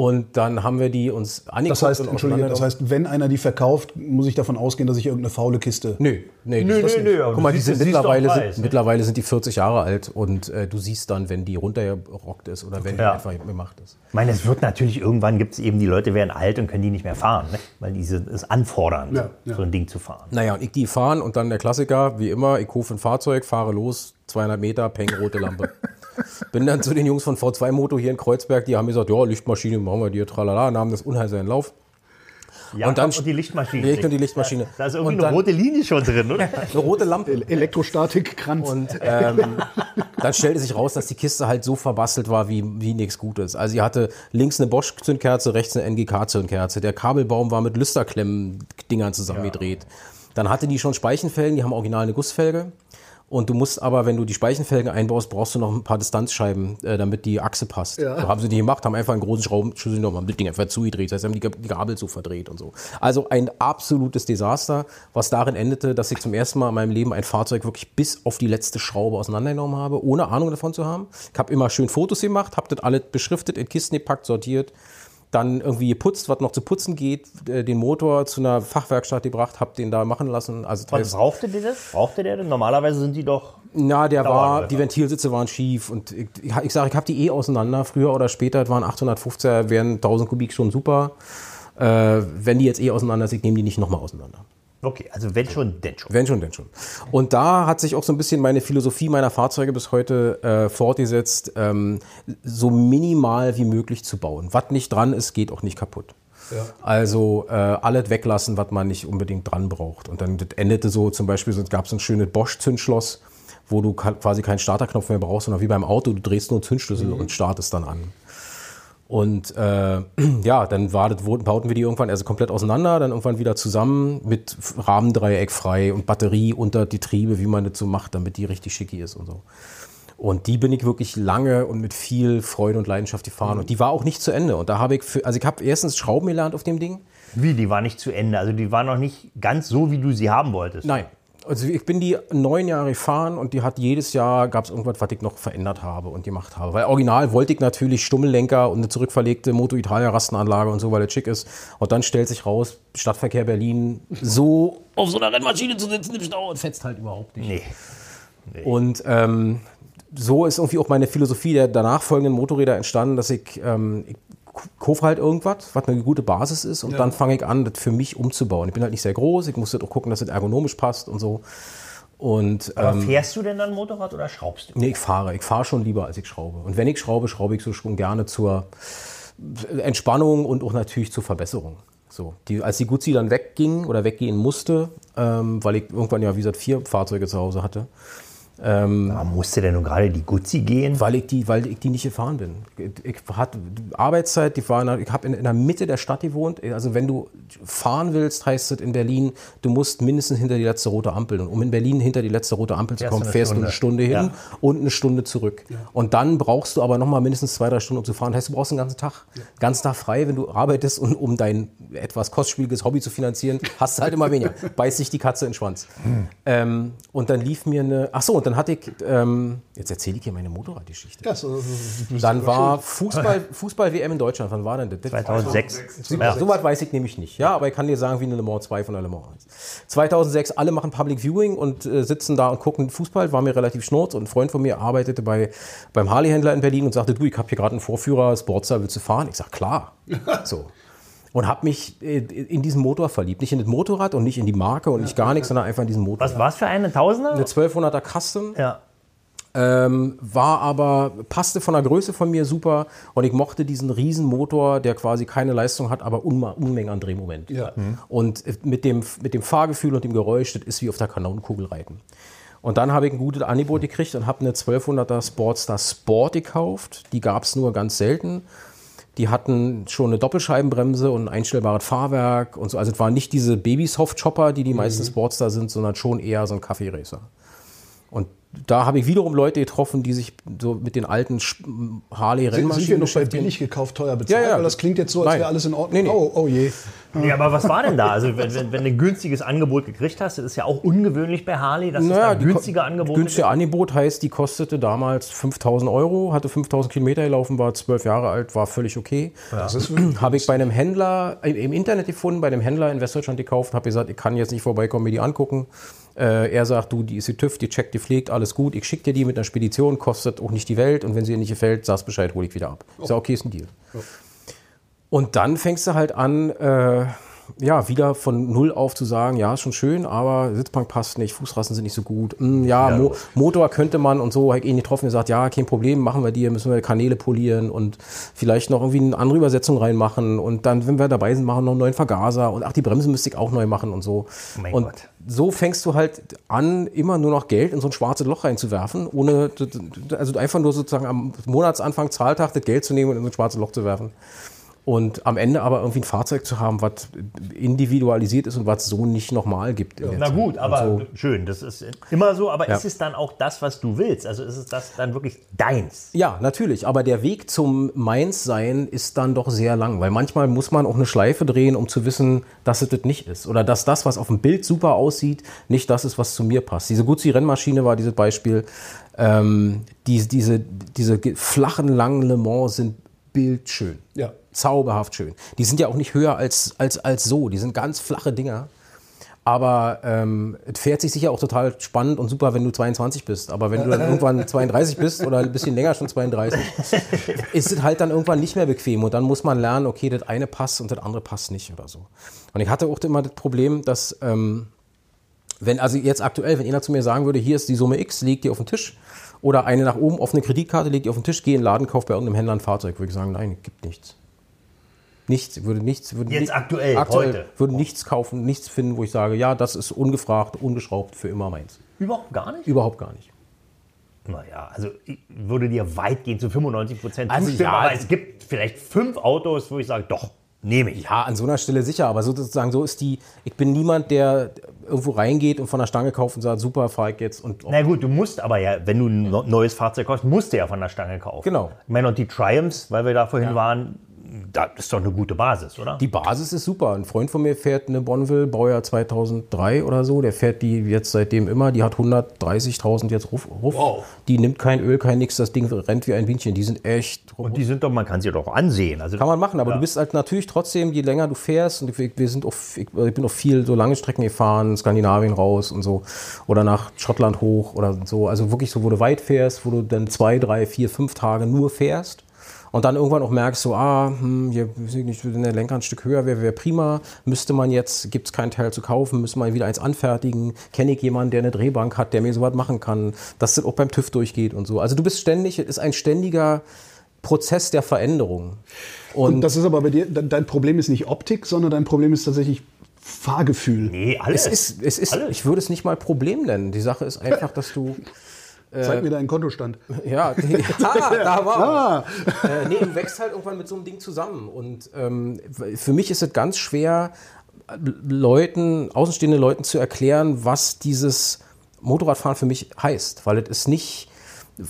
Und dann haben wir die uns angeguckt Das heißt, und Entschuldige, das heißt, wenn einer die verkauft, muss ich davon ausgehen, dass ich irgendeine faule Kiste. Nö, nee, Nö, das nö, nö, Guck mal, die sind mittlerweile, sind, ne? mittlerweile sind die 40 Jahre alt und äh, du siehst dann, wenn die runtergerockt ist oder wenn die Ja. einfach gemacht ist. Ich meine, es wird natürlich irgendwann gibt es eben, die Leute werden alt und können die nicht mehr fahren, ne? weil diese es anfordern, Ja, ja. so ein Ding zu fahren. Naja, und ich die fahren und dann der Klassiker, wie immer, ich rufe ein Fahrzeug, fahre los, 200 Meter, peng, rote Lampe. Bin dann zu den Jungs von V2 Moto hier in Kreuzberg, die haben gesagt, ja, Lichtmaschine, machen wir dir, tralala, und haben das Unheil seinen Lauf. Ja, Und dann- und die Lichtmaschine. Ich und die Lichtmaschine. Da ist irgendwie Und eine dann- rote Linie schon drin, oder? Eine rote Lampe. Elektrostatik, Kranz. Und ähm, dann stellte sich raus, dass die Kiste halt so verbastelt war wie, wie nichts Gutes. Also sie hatte links eine Bosch-Zündkerze, rechts eine NGK-Zündkerze. Der Kabelbaum war mit Lüsterklemmen-Dingern zusammengedreht. Dann hatte die schon Speichenfelgen, die haben original eine Gussfelge. Und du musst aber, wenn du die Speichenfelgen einbaust, brauchst du noch ein paar Distanzscheiben, äh, damit die Achse passt. Ja. So haben sie die gemacht, haben einfach einen großen Schraubenschlüssel genommen, haben das Ding einfach zugedreht. Das heißt, haben die, die Gabel so verdreht und so. Also ein absolutes Desaster, was darin endete, dass ich zum ersten Mal in meinem Leben ein Fahrzeug wirklich bis auf die letzte Schraube auseinandergenommen habe, ohne Ahnung davon zu haben. Ich habe immer schön Fotos gemacht, habe das alles beschriftet, in Kisten gepackt, sortiert. Dann irgendwie geputzt, was noch zu putzen geht, äh, den Motor zu einer Fachwerkstatt gebracht, habe den da machen lassen. Also Was brauchte der das? Brauchte der denn? Normalerweise sind die doch. na, der war, die Ventilsitze waren schief und ich, ich, ich sage, ich habe die eh auseinander. Früher oder später, waren 850er, wären 1000 Kubik schon super. Äh, wenn die jetzt eh auseinander sind, nehmen die nicht nochmal auseinander. Okay, also wenn schon, denn schon. Wenn schon, denn schon. Und da hat sich auch so ein bisschen meine Philosophie meiner Fahrzeuge bis heute äh, fortgesetzt, ähm, so minimal wie möglich zu bauen. Was nicht dran ist, geht auch nicht kaputt. Also äh, alles weglassen, was man nicht unbedingt dran braucht. Und dann das endete so zum Beispiel, so gab es ein schönes Bosch-Zündschloss, wo du quasi keinen Starterknopf mehr brauchst, sondern wie beim Auto, du drehst nur einen Zündschlüssel und startest dann an. Und äh, ja, dann war das, bauten wir die irgendwann also komplett auseinander, dann irgendwann wieder zusammen mit Rahmendreieck frei und Batterie unter die Triebe, wie man das so macht, damit die richtig schicki ist und so. Und die bin ich wirklich lange und mit viel Freude und Leidenschaft gefahren. Und die war auch nicht zu Ende. Und da habe ich, für, also ich habe erstens Schrauben gelernt auf dem Ding. Wie, die war nicht zu Ende. Also die war noch nicht ganz so, wie du sie haben wolltest. Nein. Also ich bin die neun Jahre gefahren und die hat jedes Jahr, gab es irgendwas, was ich noch verändert habe und gemacht habe. Weil original wollte ich natürlich Stummellenker und eine zurückverlegte Moto Italia Rastenanlage und so, weil das schick ist. Und dann stellt sich raus, Stadtverkehr Berlin, so auf so einer Rennmaschine zu sitzen im Stau und fetzt halt überhaupt nicht. Nee. Und ähm, so ist irgendwie auch meine Philosophie der danach folgenden Motorräder entstanden, dass ich, ähm, ich kaufe halt irgendwas, was eine gute Basis ist und dann fange ich an, das für mich umzubauen. Ich bin halt nicht sehr groß, ich muss halt auch gucken, dass das ergonomisch passt und so. Und Aber ähm, fährst du denn dann Motorrad oder schraubst du? nee, ich fahre. Ich fahre schon lieber, als ich schraube. Und wenn ich schraube, schraube ich so schon gerne zur Entspannung und auch natürlich zur Verbesserung. So, die, als die Guzzi dann wegging oder weggehen musste, ähm, weil ich irgendwann ja, wie gesagt, vier Fahrzeuge zu Hause hatte, Aber musste denn nun gerade die Guzzi gehen? weil ich die, weil ich die nicht gefahren bin. Ich hatte Arbeitszeit, die war in, der- ich habe in, in der Mitte der Stadt gewohnt. Also wenn du fahren willst, heißt es in Berlin, du musst mindestens hinter die letzte rote Ampel. Und um in Berlin hinter die letzte rote Ampel zu kommen, fährst du eine Stunde hin Ja. und eine Stunde zurück. Und dann brauchst du aber noch mal mindestens zwei, drei Stunden, um zu fahren. Das heißt, du brauchst einen ganzen Tag. Ganzen Tag frei, wenn du arbeitest und um dein etwas kostspieliges Hobby zu finanzieren, hast du halt immer weniger. Beißt sich die Katze in den Schwanz. Ähm, und dann lief mir eine, ach so, und dann hatte ich, ähm, jetzt erzähle ich hier meine Motorradgeschichte. Ja, so, so, so, Dann war Fußball, Fußball-WM in Deutschland. Wann war denn das? 2006. Ja. So weit weiß ich nämlich nicht. Ja, aber ich kann dir sagen, wie eine Le Mans 2 von der Le Mans 1. 2006, alle machen Public Viewing und äh, sitzen da und gucken Fußball. War mir relativ schnurz. Und ein Freund von mir arbeitete bei, beim Harley-Händler in Berlin und sagte, du, ich habe hier gerade einen Vorführer, Sportster, willst du fahren? Ich sag, klar. so. Und habe mich äh, in diesen Motor verliebt. Nicht in das Motorrad und nicht in die Marke und nicht gar nichts, sondern einfach in diesen Motor. Was war es für eine? Tausender? Eine 1200er Custom. Ja. Ähm, war aber, passte von der Größe von mir super und ich mochte diesen riesen Motor, der quasi keine Leistung hat, aber Unma Unmengen an Drehmoment. Ja. Und mit dem, mit dem Fahrgefühl und dem Geräusch, das ist wie auf der Kanonenkugel reiten. Und dann habe ich ein gutes Angebot gekriegt und habe eine 1200er Sportstar Sport gekauft. Die gab es nur ganz selten. Die hatten schon eine Doppelscheibenbremse und ein einstellbares Fahrwerk und so. Also es waren nicht diese Baby-Soft-Chopper, die die meisten Sportstar sind, sondern schon eher so ein Kaffeeracer. Und da habe ich wiederum Leute getroffen, die sich so mit den alten Harley-Rennmaschinen sind wir noch bei billig gekauft, teuer bezahlt? Ja, ja. Weil das klingt jetzt so, als wäre alles in Ordnung. Nee, nee. Oh, oh je. Ja, aber was war denn da? Also, wenn, wenn, wenn du ein günstiges Angebot gekriegt hast, das ist ja auch ungewöhnlich bei Harley, dass es Naja, da die ko- günstige Angebote Günstige Angebot heißt, die kostete damals 5000 Euro, hatte 5000 Kilometer gelaufen, war zwölf Jahre alt, war völlig okay. Das ist Habe ich bei einem Händler im- im Internet gefunden, bei einem Händler in Westdeutschland gekauft, habe gesagt, ich kann jetzt nicht vorbeikommen, mir die angucken. Äh, er sagt, du, die ist die TÜV, die checkt, die pflegt, alles gut. Ich schicke dir die mit einer Spedition, kostet auch nicht die Welt und wenn sie dir nicht gefällt, sagst Bescheid, hol ich wieder ab. Ich sage, okay, ist ein Deal. Und dann fängst du halt an, äh, ja, wieder von null auf zu sagen, ja, ist schon schön, aber Sitzbank passt nicht, Fußrasten sind nicht so gut. Hm, ja, Mo Motor könnte man und so. Hab ich ihn getroffen gesagt, ja, kein Problem, machen wir dir, müssen wir Kanäle polieren und vielleicht noch irgendwie eine andere Übersetzung reinmachen und dann, wenn wir dabei sind, machen wir noch einen neuen Vergaser und ach, die Bremsen müsste ich auch neu machen und so. Mein und Gott. so fängst du halt an, immer nur noch Geld in so ein schwarzes Loch reinzuwerfen, ohne, also einfach nur sozusagen am Monatsanfang Zahltag das Geld zu nehmen und in so ein schwarzes Loch zu werfen. Und am Ende aber irgendwie ein Fahrzeug zu haben, was individualisiert ist und was es so nicht nochmal gibt. Na Zeit. gut, aber so, schön, das ist immer so. Aber Ja. ist es dann auch das, was du willst? Also ist es das dann wirklich deins? ja, natürlich. Aber der Weg zum Mainz-Sein ist dann doch sehr lang, weil manchmal muss man auch eine Schleife drehen, um zu wissen, dass es das nicht ist. Oder dass das, was auf dem Bild super aussieht, nicht das ist, was zu mir passt. Diese Guzzi-Rennmaschine war dieses Beispiel. Ähm, die, diese, diese flachen, langen Le Mans sind bildschön. Ja. Zauberhaft schön. Die sind ja auch nicht höher als, als, als so. Die sind ganz flache Dinger. Aber ähm, es fährt sich sicher auch total spannend und super, wenn du 22 bist. Aber wenn du dann irgendwann 32 bist oder ein bisschen länger schon 32, ist es halt dann irgendwann nicht mehr bequem. Und dann muss man lernen, okay, das eine passt und das andere passt nicht oder so. Und ich hatte auch immer das Problem, dass ähm, wenn, also jetzt aktuell, wenn einer zu mir sagen würde, hier ist die Summe X, legt die auf den Tisch, oder eine nach oben offene Kreditkarte, legt die auf den Tisch, geh in den Laden, kauf bei irgendeinem Händler ein Fahrzeug, würde ich sagen, nein, gibt nichts. Nichts, würde nichts, würde Jetzt nicht- aktuell, aktuell heute. würde nichts kaufen, nichts finden, wo ich sage, ja, das ist ungefragt, ungeschraubt, für immer meins. Überhaupt gar nicht? Überhaupt gar nicht. Naja, also ich würde dir weitgehend zu 95 Prozent Also ja, aber es gibt vielleicht fünf Autos, wo ich sage, doch, nehme ich. Ja, an so einer Stelle sicher, aber sozusagen so ist die, ich bin niemand, der irgendwo reingeht und von der Stange kauft und sagt, super, fahr ich jetzt und Na gut, du musst aber ja, wenn du ein neues Fahrzeug kaufst, musst du ja von der Stange kaufen. Genau. Ich meine, und die Triumphs, weil wir da vorhin waren, das ist doch eine gute Basis, oder? Die Basis ist super. Ein Freund von mir fährt eine Bonneville, Baujahr 2003 oder so. Der fährt die jetzt seitdem immer. Die hat 130.000 jetzt Ruf. Ruf. Wow. Die nimmt kein Öl, kein nix. Das Ding rennt wie ein Bienchen. Die sind echt. und die sind doch, man kann sie doch ansehen. Also Kann man machen, aber Ja. du bist halt natürlich trotzdem, je länger du fährst, und wir sind auf, ich, ich bin auf viel so lange Strecken gefahren, Skandinavien raus und so, oder nach Schottland hoch oder so. Also wirklich so, wo du weit fährst, wo du dann zwei, drei, vier, fünf Tage nur fährst. Und dann irgendwann auch merkst, so, ah, hm, hier, nicht, wenn der Lenker ein Stück höher wäre, wäre prima. Müsste man jetzt, gibt es keinen Teil zu kaufen, müsste man wieder eins anfertigen. Kenne ich jemanden, der eine Drehbank hat, der mir sowas machen kann, dass das auch beim TÜV durchgeht und so. Also du bist ständig, es ist ein ständiger Prozess der Veränderung. Und das ist aber bei dir, de- dein Problem ist nicht Optik, sondern dein Problem ist tatsächlich Fahrgefühl. nee, alles. Es ist, es ist, Alles. ich würde es nicht mal Problem nennen. Die Sache ist einfach, dass du, Zeig mir deinen Kontostand. ja, ah, da war Ah, äh, nee, du wächst halt irgendwann mit so einem Ding zusammen. Und ähm, für mich ist es ganz schwer, äh, Leuten, außenstehenden Leuten zu erklären, was dieses Motorradfahren für mich heißt. Weil es ist nicht,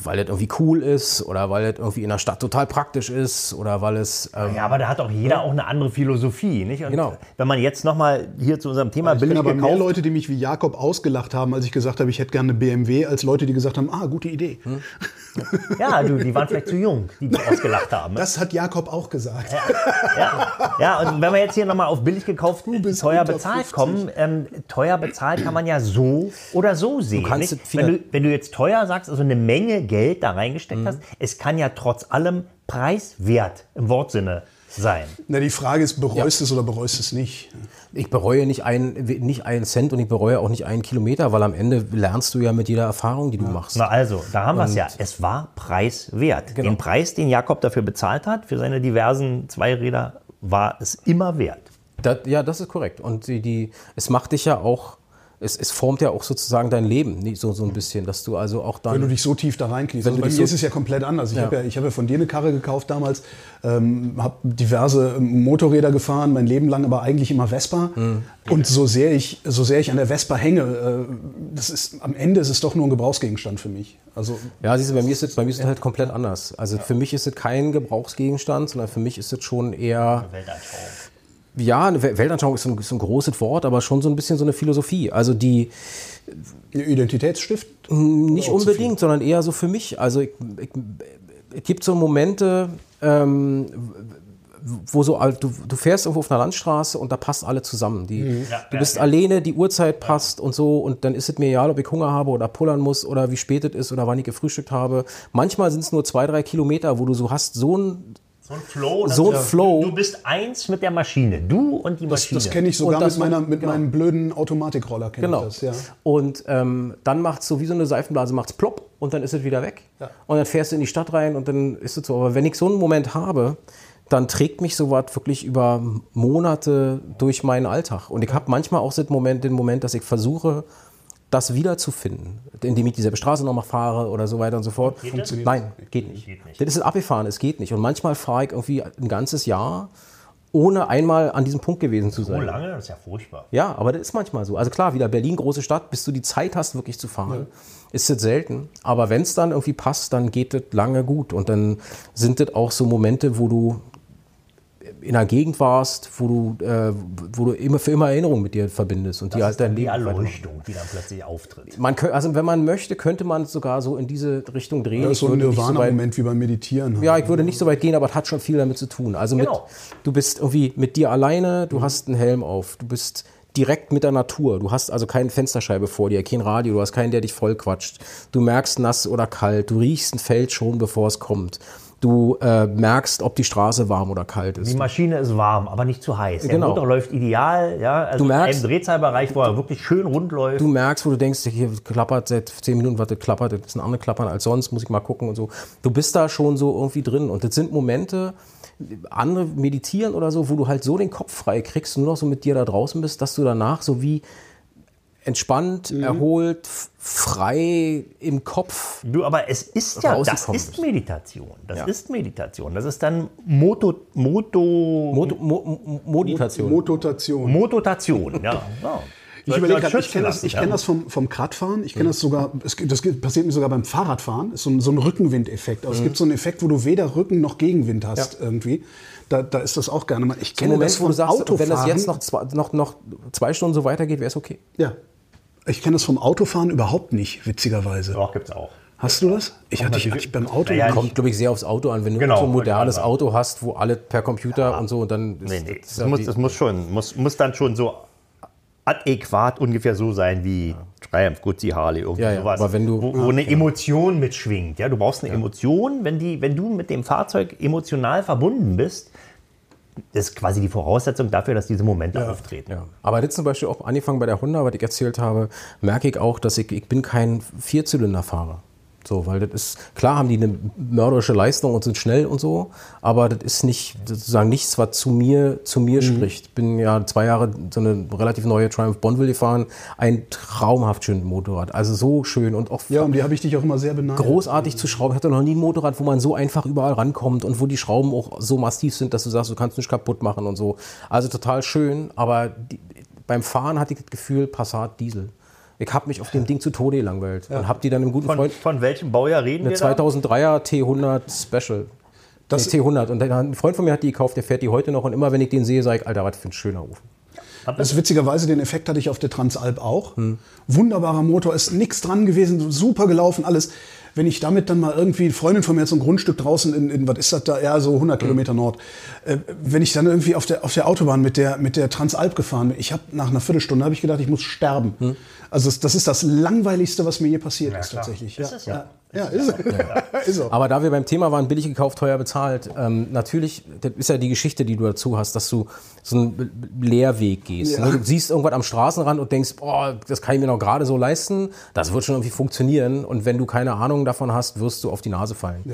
weil das irgendwie cool ist oder weil das irgendwie in der Stadt total praktisch ist oder weil es. Ähm, Ja, aber da hat auch jeder auch eine andere Philosophie. Nicht? Und Genau. Wenn man jetzt nochmal hier zu unserem Thema Ich kenne billig aber mehr gekauft Leute, die mich wie Jakob ausgelacht haben, als ich gesagt habe, ich hätte gerne eine BMW, als Leute, die gesagt haben, ah, gute Idee. Hm. Ja, du, die waren vielleicht zu jung, die dich ausgelacht haben. Das hat Jakob auch gesagt. Ja, ja, und wenn wir jetzt hier nochmal auf billig gekauft, teuer bezahlt 50. kommen, ähm, teuer bezahlt kann man ja so oder so sehen. kannst nicht? es viel- wenn, du, wenn du jetzt teuer sagst, also eine Menge Geld da Mhm. reingesteckt hast, es kann ja trotz allem preiswert im Wortsinne sein. Na, die Frage ist, bereust es oder bereust es nicht? Ich bereue nicht einen, nicht einen Cent und ich bereue auch nicht einen Kilometer, weil am Ende lernst du ja mit jeder Erfahrung, die du machst. Na also, da haben wir es ja. Es war preiswert. Genau. Den Preis, den Jakob dafür bezahlt hat, für seine diversen Zweiräder, war es immer wert. Das, ja, das ist korrekt. Und die, die, es macht dich ja auch, es, es formt ja auch sozusagen dein Leben, so, so ein bisschen, dass du also auch dann. Wenn du dich so tief da reinkniest. Wenn Also bei mir so- ist es ja komplett anders. Ich Ja. habe ja, ich hab ja von dir eine Karre gekauft damals, ähm, habe diverse ähm, Motorräder gefahren, mein Leben lang aber eigentlich immer Vespa. Mhm. Und so sehr, ich, so sehr ich an der Vespa hänge, äh, das ist, am Ende ist es doch nur ein Gebrauchsgegenstand für mich. Also ja, siehst du, bei mir ist es, bei mir ist es halt komplett anders. Also für mich ist es kein Gebrauchsgegenstand, sondern für mich ist es schon eher. Ja, Weltanschauung ist ein, ist ein großes Wort, aber schon so ein bisschen so eine Philosophie. Also die Identitätsstift. nicht unbedingt, sondern eher so für mich. Also ich, ich, es gibt so Momente, ähm, wo so alt- du, du fährst irgendwo auf einer Landstraße und da passt alle zusammen. Die, Mhm. du bist alleine, die Uhrzeit passt und so und dann ist es mir egal, ob ich Hunger habe oder pullern muss oder wie spät es ist oder wann ich gefrühstückt habe. Manchmal sind es nur zwei, drei Kilometer, wo du so hast, so ein So ein Flow. So ein das- Flow. Du bist eins mit der Maschine. Du und die Das, Maschine. das kenne ich sogar das mit, meiner, mit genau. meinem blöden Automatikroller. Genau. Ich das, ja. Und ähm, dann macht es so wie so eine Seifenblase, macht es plopp und dann ist es wieder weg. Und dann fährst du in die Stadt rein und dann ist es so. Aber wenn ich so einen Moment habe, dann trägt mich sowas wirklich über Monate durch meinen Alltag. Und ich habe manchmal auch den Moment, den Moment, dass ich versuche, das wiederzufinden, indem ich dieselbe Straße nochmal fahre oder so weiter und so fort. Funktioniert Nein, geht nicht. Das ist abgefahren, es geht nicht. Und manchmal fahre ich irgendwie ein ganzes Jahr, ohne einmal an diesem Punkt gewesen zu sein. so lange? Das ist ja furchtbar. Ja, aber das ist manchmal so. Also klar, wieder Berlin, große Stadt, bis du die Zeit hast, wirklich zu fahren, ist das selten. Aber wenn es dann irgendwie passt, dann geht das lange gut. Und dann sind das auch so Momente, wo du in einer Gegend warst, wo du, äh, wo du immer für immer Erinnerungen mit dir verbindest und die halt dein Die Leben weitermachen. Erleuchtung, die dann plötzlich auftritt. Man kö- also wenn man möchte, könnte man es sogar so in diese Richtung drehen. Das ist so ein nicht so Nirvana-Moment wie beim Meditieren. halt. ja, ich würde nicht so weit gehen, aber es hat schon viel damit zu tun. Also Genau. mit, du bist irgendwie mit dir alleine, Mhm. du hast einen Helm auf, du bist direkt mit der Natur. Du hast also keine Fensterscheibe vor dir, kein Radio, du hast keinen, der dich voll quatscht. Du merkst nass oder kalt, du riechst ein Feld schon, bevor es kommt. Du äh, merkst, ob die Straße warm oder kalt ist. Die Maschine ist warm, aber nicht zu heiß. Der Genau. Motor läuft ideal. Ja, also Du merkst- im Drehzahlbereich, wo er wirklich schön rund läuft. Du merkst, wo du denkst, hier klappert seit 10 Minuten, was das klappert, das ist ein anderes Klappern als sonst, muss ich mal gucken und so. Du bist da schon so irgendwie drin. Und das sind Momente, andere meditieren oder so, wo du halt so den Kopf frei kriegst und nur noch so mit dir da draußen bist, dass du danach so wie entspannt, erholt, f- frei im Kopf. Du, aber es ist ja, das ist bist. Meditation. Das Ja. ist Meditation. Das ist dann Moto, Moto, Moto, Mo, Mo, Meditation. Mototation. Mototation. Ja, ja. Ich überlege gerade, ich kenne das, ich ja. kenn das vom, vom Kradfahren, ich kenne das sogar, es, das passiert mir sogar beim Fahrradfahren, ist so ein, so ein Rückenwindeffekt. Also Es gibt so einen Effekt, wo du weder Rücken noch Gegenwind hast irgendwie. Da, da ist das auch gerne mal. Ich kenne Moment, das vom sagst, Autofahren. wenn das jetzt noch zwei, noch, noch zwei Stunden so weitergeht, wäre es okay. Ja. Ich kenne das vom Autofahren überhaupt nicht, witzigerweise. Doch, gibt's auch. Hast du das? Ich hatte, ich, hatte ich beim Auto. Ja, ja, Kommt, glaube ich, sehr aufs Auto an. Wenn du Genau, so ein modernes ich Auto hast, wo alle per Computer und so, und dann ist, Nee, nee. das Das, ja muss, das muss schon, muss, muss dann schon so adäquat ungefähr so sein wie Triumph, Guzzi, Harley, irgendwie Ja, ja, sowas. aber wenn du- wo, wo eine Emotion mitschwingt. Ja, du brauchst eine Emotion, wenn, die, wenn du mit dem Fahrzeug emotional verbunden bist, ist quasi die Voraussetzung dafür, dass diese Momente auftreten. Ja. Aber jetzt zum Beispiel auch angefangen bei der Honda, was ich erzählt habe, merke ich auch, dass ich, ich bin kein Vierzylinderfahrer. So, weil das ist, klar haben die eine mörderische Leistung und sind schnell und so, aber das ist nicht sozusagen nichts, was zu mir, zu mir spricht. Bin ja zwei Jahre so eine relativ neue Triumph Bonneville gefahren, ein traumhaft schönes Motorrad. Also so schön und auch Ja, um die habe ich dich auch immer sehr beneidet. großartig zu schrauben. Ich hatte noch nie ein Motorrad, wo man so einfach überall rankommt und wo die Schrauben auch so massiv sind, dass du sagst, du kannst nicht kaputt machen und so. Also total schön, aber die, beim Fahren hatte ich das Gefühl, Passat Diesel. Ich habe mich auf dem Ding zu Tode gelangweilt und habe die dann im guten Von, Freund von welchem Baujahr reden eine wir da? 2003er T100 Special. Das- nee, T100 und dann, ein Freund von mir hat die gekauft, der fährt die heute noch und immer wenn ich den sehe, sage ich, Alter, was für ein schöner Ofen. Das ist witzigerweise, den Effekt hatte ich auf der Transalp auch. Wunderbarer Motor, ist nichts dran gewesen, super gelaufen, alles. Wenn ich damit dann mal irgendwie, eine Freundin von mir hat so ein Grundstück draußen in, in was ist das da, ja, so 100 Kilometer Nord. Äh, wenn ich dann irgendwie auf der, auf der Autobahn mit der, mit der Transalp gefahren bin, ich habe nach einer Viertelstunde habe ich gedacht, ich muss sterben. Also das, ist das langweiligste, was mir je passiert ist klar. tatsächlich. Ist es ja. Ja, ist es. ist so. Aber da wir beim Thema waren, billig gekauft, teuer bezahlt, ähm, natürlich, das ist ja die Geschichte, die du dazu hast, dass du so einen Lehrweg gehst. Ja. Ne? Du siehst irgendwas am Straßenrand und denkst, boah, das kann ich mir noch gerade so leisten, das wird schon irgendwie funktionieren. Und wenn du keine Ahnung davon hast, wirst du auf die Nase fallen.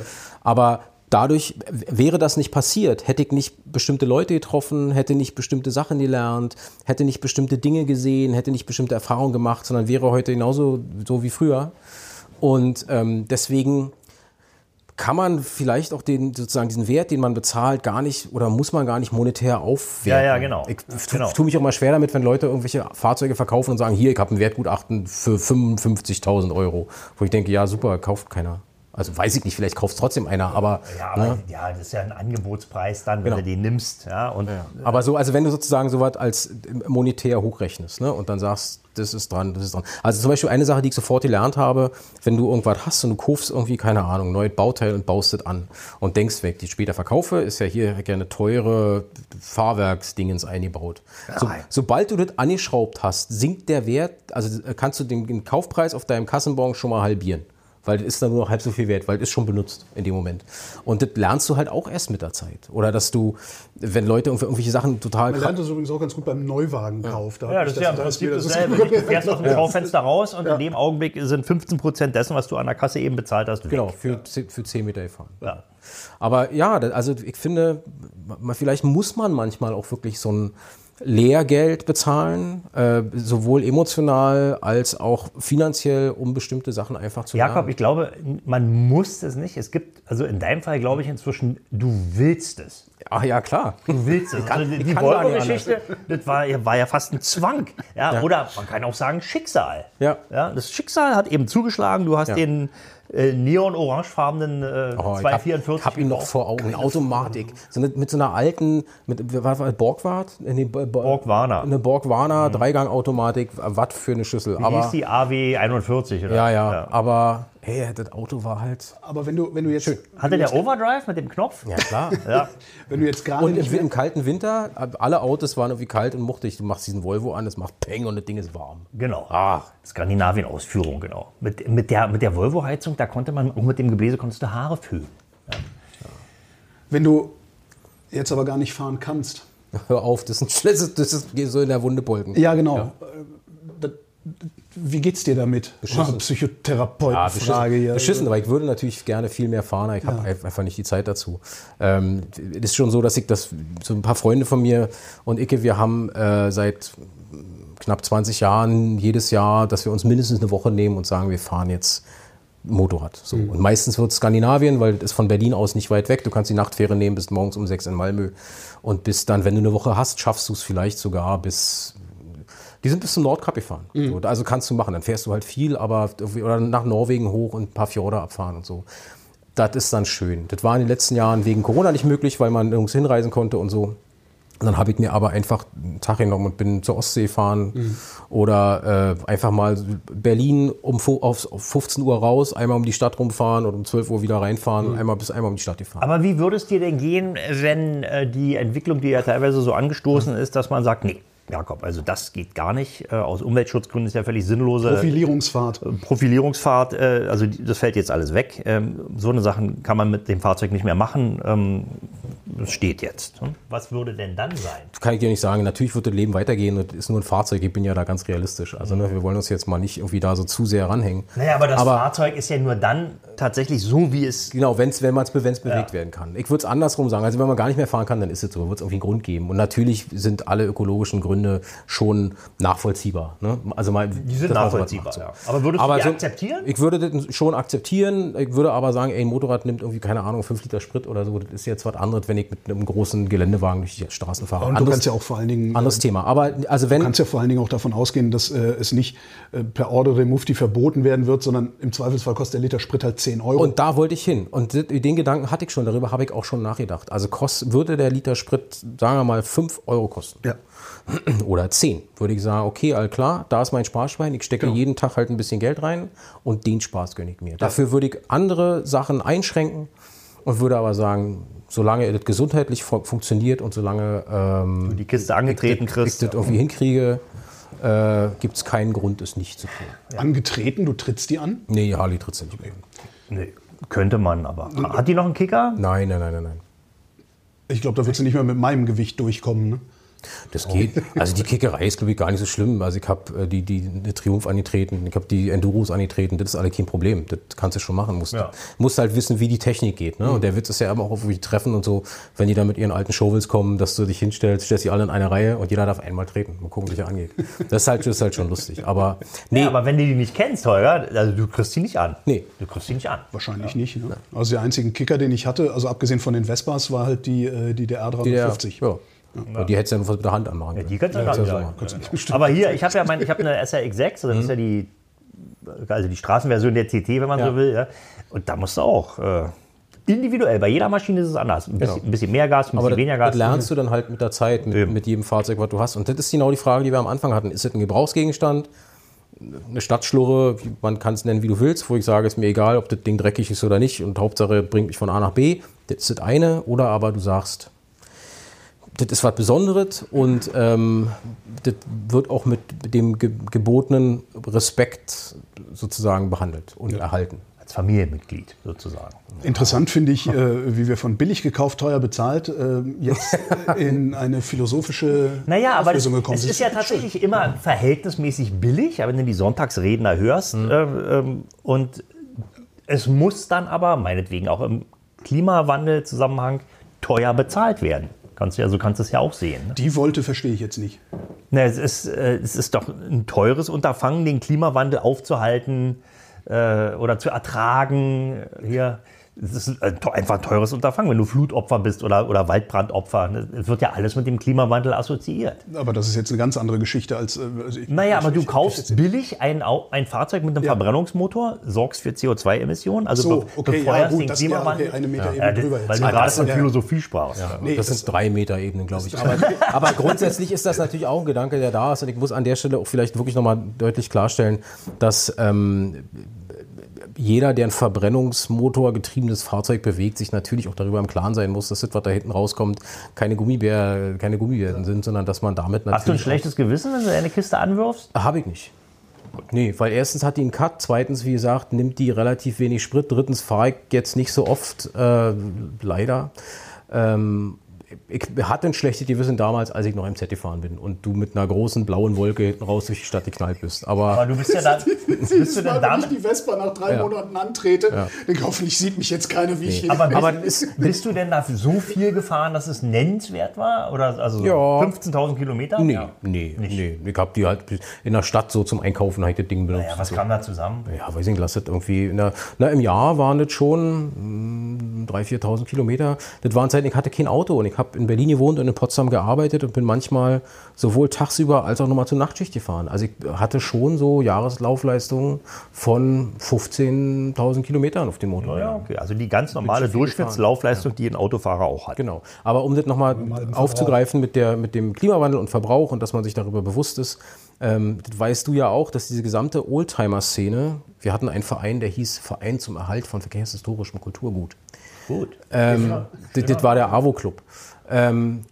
Aber dadurch wäre das nicht passiert, hätte ich nicht bestimmte Leute getroffen, hätte nicht bestimmte Sachen gelernt, hätte nicht bestimmte Dinge gesehen, hätte nicht bestimmte Erfahrungen gemacht, sondern wäre heute genauso so wie früher. Und ähm, deswegen kann man vielleicht auch den sozusagen diesen Wert, den man bezahlt, gar nicht oder muss man gar nicht monetär aufwerten. Ja, ja, genau. Ich Ja, tu- genau. tue mich auch mal schwer damit, wenn Leute irgendwelche Fahrzeuge verkaufen und sagen, hier, ich habe ein Wertgutachten für 55.000 Euro. Wo ich denke, ja, super, kauft keiner. Also weiß ich nicht, vielleicht kauft es trotzdem einer, aber, Ja, aber ne? ja, das ist ja ein Angebotspreis dann, wenn Genau. du den nimmst. Ja, und aber so, also wenn du sozusagen sowas als monetär hochrechnest ne? und dann sagst, das ist dran, das ist dran. Also zum Beispiel eine Sache, die ich sofort gelernt habe, wenn du irgendwas hast und du kaufst irgendwie, keine Ahnung, neues Bauteil und baust es an und denkst, ich die später verkaufe, ist ja hier gerne teure Fahrwerksdingens eingebaut. So, sobald du das angeschraubt hast, sinkt der Wert, also kannst du den, den Kaufpreis auf deinem Kassenbon schon mal halbieren. Weil das ist dann nur noch halb so viel wert, weil das ist schon benutzt in dem Moment. Und das lernst du halt auch erst mit der Zeit. Oder dass du, wenn Leute irgendwelche Sachen total Man lernt das übrigens auch ganz gut beim Neuwagenkauf. Da Ja, das ich ist ja im Prinzip dasselbe. Du fährst aus dem Schaufenster raus und in dem Augenblick sind 15 Prozent dessen, was du an der Kasse eben bezahlt hast, weg. Genau, für, ze- für 10 Meter gefahren. Ja. Aber ja, also ich finde, vielleicht muss man manchmal auch wirklich so ein Lehrgeld bezahlen, äh, sowohl emotional als auch finanziell, um bestimmte Sachen einfach zu Jakob, lernen. ich glaube, man muss es nicht. Es gibt, also in deinem Fall glaube ich inzwischen, du willst es. Ach ja, klar. Du willst es. also die die kann gar nicht Volvo-Geschichte, das war, ja- war ja fast ein Zwang. Ja, Oder man kann auch sagen Schicksal. Ja. Ja, das Schicksal hat eben zugeschlagen. Du hast Ja. den äh, neon-orangefarbenen äh, Oh, ich habe 244. hab ihn noch vor Augen. Automatik. So eine, mit so einer alten, mit, was war das, Borgward? Äh, Nee, Bo- Bo- Borg Warner. Eine Borg-Warner, Dreigang-Automatik. Was für eine Schüssel. Wie Aber, hieß die AW 41? Oder? ja, ja, aber hey, das Auto war halt. Aber wenn du, wenn du jetzt, Hatte der Overdrive mit dem Knopf? Ja, klar. Ja. wenn du jetzt gerade Und im, im kalten Winter, alle Autos waren irgendwie kalt und muchtig. Du machst diesen Volvo an, es macht Peng und das Ding ist warm. Genau. Ah. Skandinavien-Ausführung, genau. Mit, mit der, mit der Volvo-Heizung, da konnte man, auch mit dem Gebläse konntest du Haare föhnen. Wenn du jetzt aber gar nicht fahren kannst. Hör auf, das ist, ein, das ist, das ist so in der Wunde bolken. Ja, genau. Äh, das- Wie geht's dir damit? Beschissen. Psychotherapeuten-Frage beschissen, hier. beschissen, aber ich würde natürlich gerne viel mehr fahren, aber ich habe einfach nicht die Zeit dazu. Ähm, es ist schon so, dass ich das, so ein paar Freunde von mir und Icke, wir haben äh, seit knapp 20 Jahren jedes Jahr, dass wir uns mindestens eine Woche nehmen und sagen, wir fahren jetzt Motorrad. So. Und meistens wird es Skandinavien, weil das ist von Berlin aus nicht weit weg. Du kannst die Nachtfähre nehmen, bist morgens um sechs in Malmö und bis dann, wenn du eine Woche hast, schaffst du es vielleicht sogar bis die sind bis zum Nordkap gefahren. So, also kannst du machen. Dann fährst du halt viel, aber oder nach Norwegen hoch und ein paar Fjorde abfahren und so. Das ist dann schön. Das war in den letzten Jahren wegen Corona nicht möglich, weil man nirgends hinreisen konnte und so. Und dann habe ich mir aber einfach einen Tag genommen und bin zur Ostsee fahren oder äh, einfach mal Berlin um auf, auf 15 Uhr raus, einmal um die Stadt rumfahren und um 12 Uhr wieder reinfahren und einmal bis einmal um die Stadt gefahren. Aber wie würde es dir denn gehen, wenn äh, die Entwicklung, die ja teilweise so angestoßen ist, dass man sagt, nee, Jakob, also das geht gar nicht. Äh, aus Umweltschutzgründen ist ja völlig sinnlose Profilierungsfahrt. Profilierungsfahrt, äh, also das fällt jetzt alles weg. Ähm, so eine Sachen kann man mit dem Fahrzeug nicht mehr machen. Das steht jetzt. Hm? Was würde denn dann sein? kann ich dir nicht sagen. Natürlich wird das Leben weitergehen und ist nur ein Fahrzeug. Ich bin ja da ganz realistisch. Also ne, wir wollen uns jetzt mal nicht irgendwie da so zu sehr ranhängen. Naja, aber das Aber- Fahrzeug ist ja nur dann tatsächlich so, wie es. Genau, wenn's, wenn es wenn's bewegt werden kann. Ich würde es andersrum sagen. Also wenn man gar nicht mehr fahren kann, dann ist es so. Wird es irgendwie einen Grund geben. Und natürlich sind alle ökologischen Gründe schon nachvollziehbar. Ne? Also mal, Die sind man nachvollziehbar. macht, so. Ja. Aber würdest du die so- akzeptieren? Ich würde das schon akzeptieren. Ich würde aber sagen, ey, ein Motorrad nimmt irgendwie, keine Ahnung, 5 Liter Sprit oder so. Das ist jetzt was anderes, wenn ich mit einem großen Geländewagen durch die Straßen fahre. Und du anderes, kannst ja auch vor allen Dingen anderes Thema. Aber also wenn, Du kannst ja vor allen Dingen auch davon ausgehen, dass äh, es nicht äh, per Order de Mufti verboten werden wird, sondern im Zweifelsfall kostet der Liter Sprit halt 10 Euro. Und da wollte ich hin. Und den Gedanken hatte ich schon, darüber habe ich auch schon nachgedacht. Also kost, würde der Liter Sprit, sagen wir mal, 5 Euro kosten. ja. Oder 10. Würde ich sagen, okay, all klar, da ist mein Sparschwein. Ich stecke Genau. jeden Tag halt ein bisschen Geld rein und den Spaß gönne ich mir. Dafür würde ich andere Sachen einschränken und würde aber sagen, solange das gesundheitlich fu funktioniert und solange ähm, Die Kiste angetreten ich kriegst. das irgendwie hinkriege, äh, gibt es keinen Grund, es nicht zu tun. Angetreten, du trittst die an. Nee, Harley tritt nicht mehr. Nee, könnte man, aber. Hat die noch einen Kicker? Nein, nein, nein, nein, nein. Ich glaube, da wird sie nicht mehr mit meinem Gewicht durchkommen. Ne? Das geht. Also die Kickerei ist, glaube ich, gar nicht so schlimm. Also ich habe äh, die, die, die Triumph angetreten, ich habe die Enduros angetreten, das ist alle kein Problem. Das kannst du schon machen. Musst, Ja. musst halt wissen, wie die Technik geht. Ne? Und der Witz ist ja immer auch auf die Treffen und so, wenn die da mit ihren alten Shovels kommen, dass du dich hinstellst, stellst die alle in eine Reihe und jeder darf einmal treten. Mal gucken, wie der angeht. Das ist halt, das ist halt schon lustig. Aber nee, Nee, aber wenn du die nicht kennst, Holger, also du kriegst die nicht an. Nee. Du kriegst die nicht an. Wahrscheinlich nicht. Ne? Also der einzige Kicker, den ich hatte, also abgesehen von den Vespas, war halt die, äh, die der die, der, R350. Ja. Die hättest du ja nur mit der Hand anmachen können. Die kannst du Ja, ja, das ja, ja so. ja. Aber hier, ich habe ja mein, ich habe eine SRX6, das ist ja die, also die Straßenversion der CT, wenn man Ja. so will. Ja. Und da musst du auch äh, individuell, bei jeder Maschine ist es anders. Ein bisschen, ein bisschen mehr Gas, ein bisschen Aber das, weniger das Gas. lernst du dann halt mit der Zeit, mit, mit jedem Fahrzeug, was du hast. Und das ist genau die Frage, die wir am Anfang hatten. Ist es ein Gebrauchsgegenstand? Eine Stadtschlurre, man kann es nennen, wie du willst, wo ich sage, ist mir egal, ob das Ding dreckig ist oder nicht und Hauptsache bringt mich von A nach B. Das ist das eine. Oder aber du sagst, das ist was Besonderes und ähm, das wird auch mit dem ge gebotenen Respekt sozusagen behandelt und erhalten. Als Familienmitglied sozusagen. Interessant finde ich, äh, wie wir von billig gekauft, teuer bezahlt, äh, jetzt in eine philosophische Naja, aber es, Auflösung gekommen es ist ja tatsächlich immer verhältnismäßig billig, aber wenn du die Sonntagsredner hörst Mhm. äh, ähm, und es muss dann aber, meinetwegen auch im Klimawandel-Zusammenhang, teuer bezahlt werden. Kannst du ja, so kannst du es ja auch sehen. Ne? Die wollte verstehe ich jetzt nicht. Na, es, ist, äh, es ist doch ein teures Unterfangen, den Klimawandel aufzuhalten äh, oder zu ertragen. Hier, es ist einfach ein teures Unterfangen, wenn du Flutopfer bist oder, oder Waldbrandopfer. ne? Es wird ja alles mit dem Klimawandel assoziiert. Aber das ist jetzt eine ganz andere Geschichte als. äh, Also ich, Naja, aber ich- du ich- kaufst billig ein, ein Fahrzeug mit einem Ja. Verbrennungsmotor, sorgst für CO2-Emissionen, also So, okay, ja, befeuerst gut, den das- ja, Klimawandel. okay, eine Meter Ja, drüber jetzt. Weil du Ah, gerade das- von ja. Philosophie sprachst. Nee, das das- sind drei Meter Ebenen, glaube ich. Aber, aber grundsätzlich ist das natürlich auch ein Gedanke, der da ist. Und ich muss an der Stelle auch vielleicht wirklich nochmal deutlich klarstellen, dass ähm, jeder, der ein Verbrennungsmotor getriebenes Fahrzeug bewegt, sich natürlich auch darüber im Klaren sein muss, dass das, was da hinten rauskommt, keine Gummibär, keine Gummibärten sind, sondern dass man damit natürlich. Hast du ein schlechtes Gewissen, wenn du deine Kiste anwirfst? Habe ich nicht. Nee, weil erstens hat die einen Cut, zweitens, wie gesagt, nimmt die relativ wenig Sprit, drittens fahre ich jetzt nicht so oft, äh, leider. Ähm, ich hatte ein schlechtes Gewissen damals, als ich noch MZ gefahren bin und du mit einer großen blauen Wolke hinten raus durch die Stadt geknallt bist. Aber Aber du bist ja dann. bist du Mal, denn wenn ich die Vespa nach drei Ja. Monaten antrete, denke hoffentlich sieht mich jetzt keiner, wie ich hier aber, Aber bist, bist du denn dafür so viel gefahren, dass es nennenswert war? Oder also so Ja. 15.000 Kilometer? nee, Ja. nee, nee. Ich habe die halt in der Stadt so zum Einkaufen halt das Ding benutzt. Ja, was so. kam da zusammen? Ja, weiß ich nicht, lass das irgendwie. Der, na, Im Jahr waren das schon mh, 3.000, 4.000 Kilometer. Das waren Zeiten, ich hatte kein Auto und ich habe in Berlin gewohnt und in Potsdam gearbeitet und bin manchmal sowohl tagsüber als auch nochmal zur Nachtschicht gefahren. Also ich hatte schon so Jahreslaufleistungen von 15.000 Kilometern auf dem Motor. Ja, okay. Also die ganz normale Durchschnittslaufleistung, die ein Autofahrer auch hat. Genau. Aber um das nochmal aufzugreifen mit, der, mit dem Klimawandel und Verbrauch und dass man sich darüber bewusst ist, ähm, das weißt du ja auch, dass diese gesamte Oldtimer-Szene, wir hatten einen Verein, der hieß Verein zum Erhalt von verkehrshistorischem Kulturgut. Gut. Ähm, das, das war der AWO-Club. Ähm,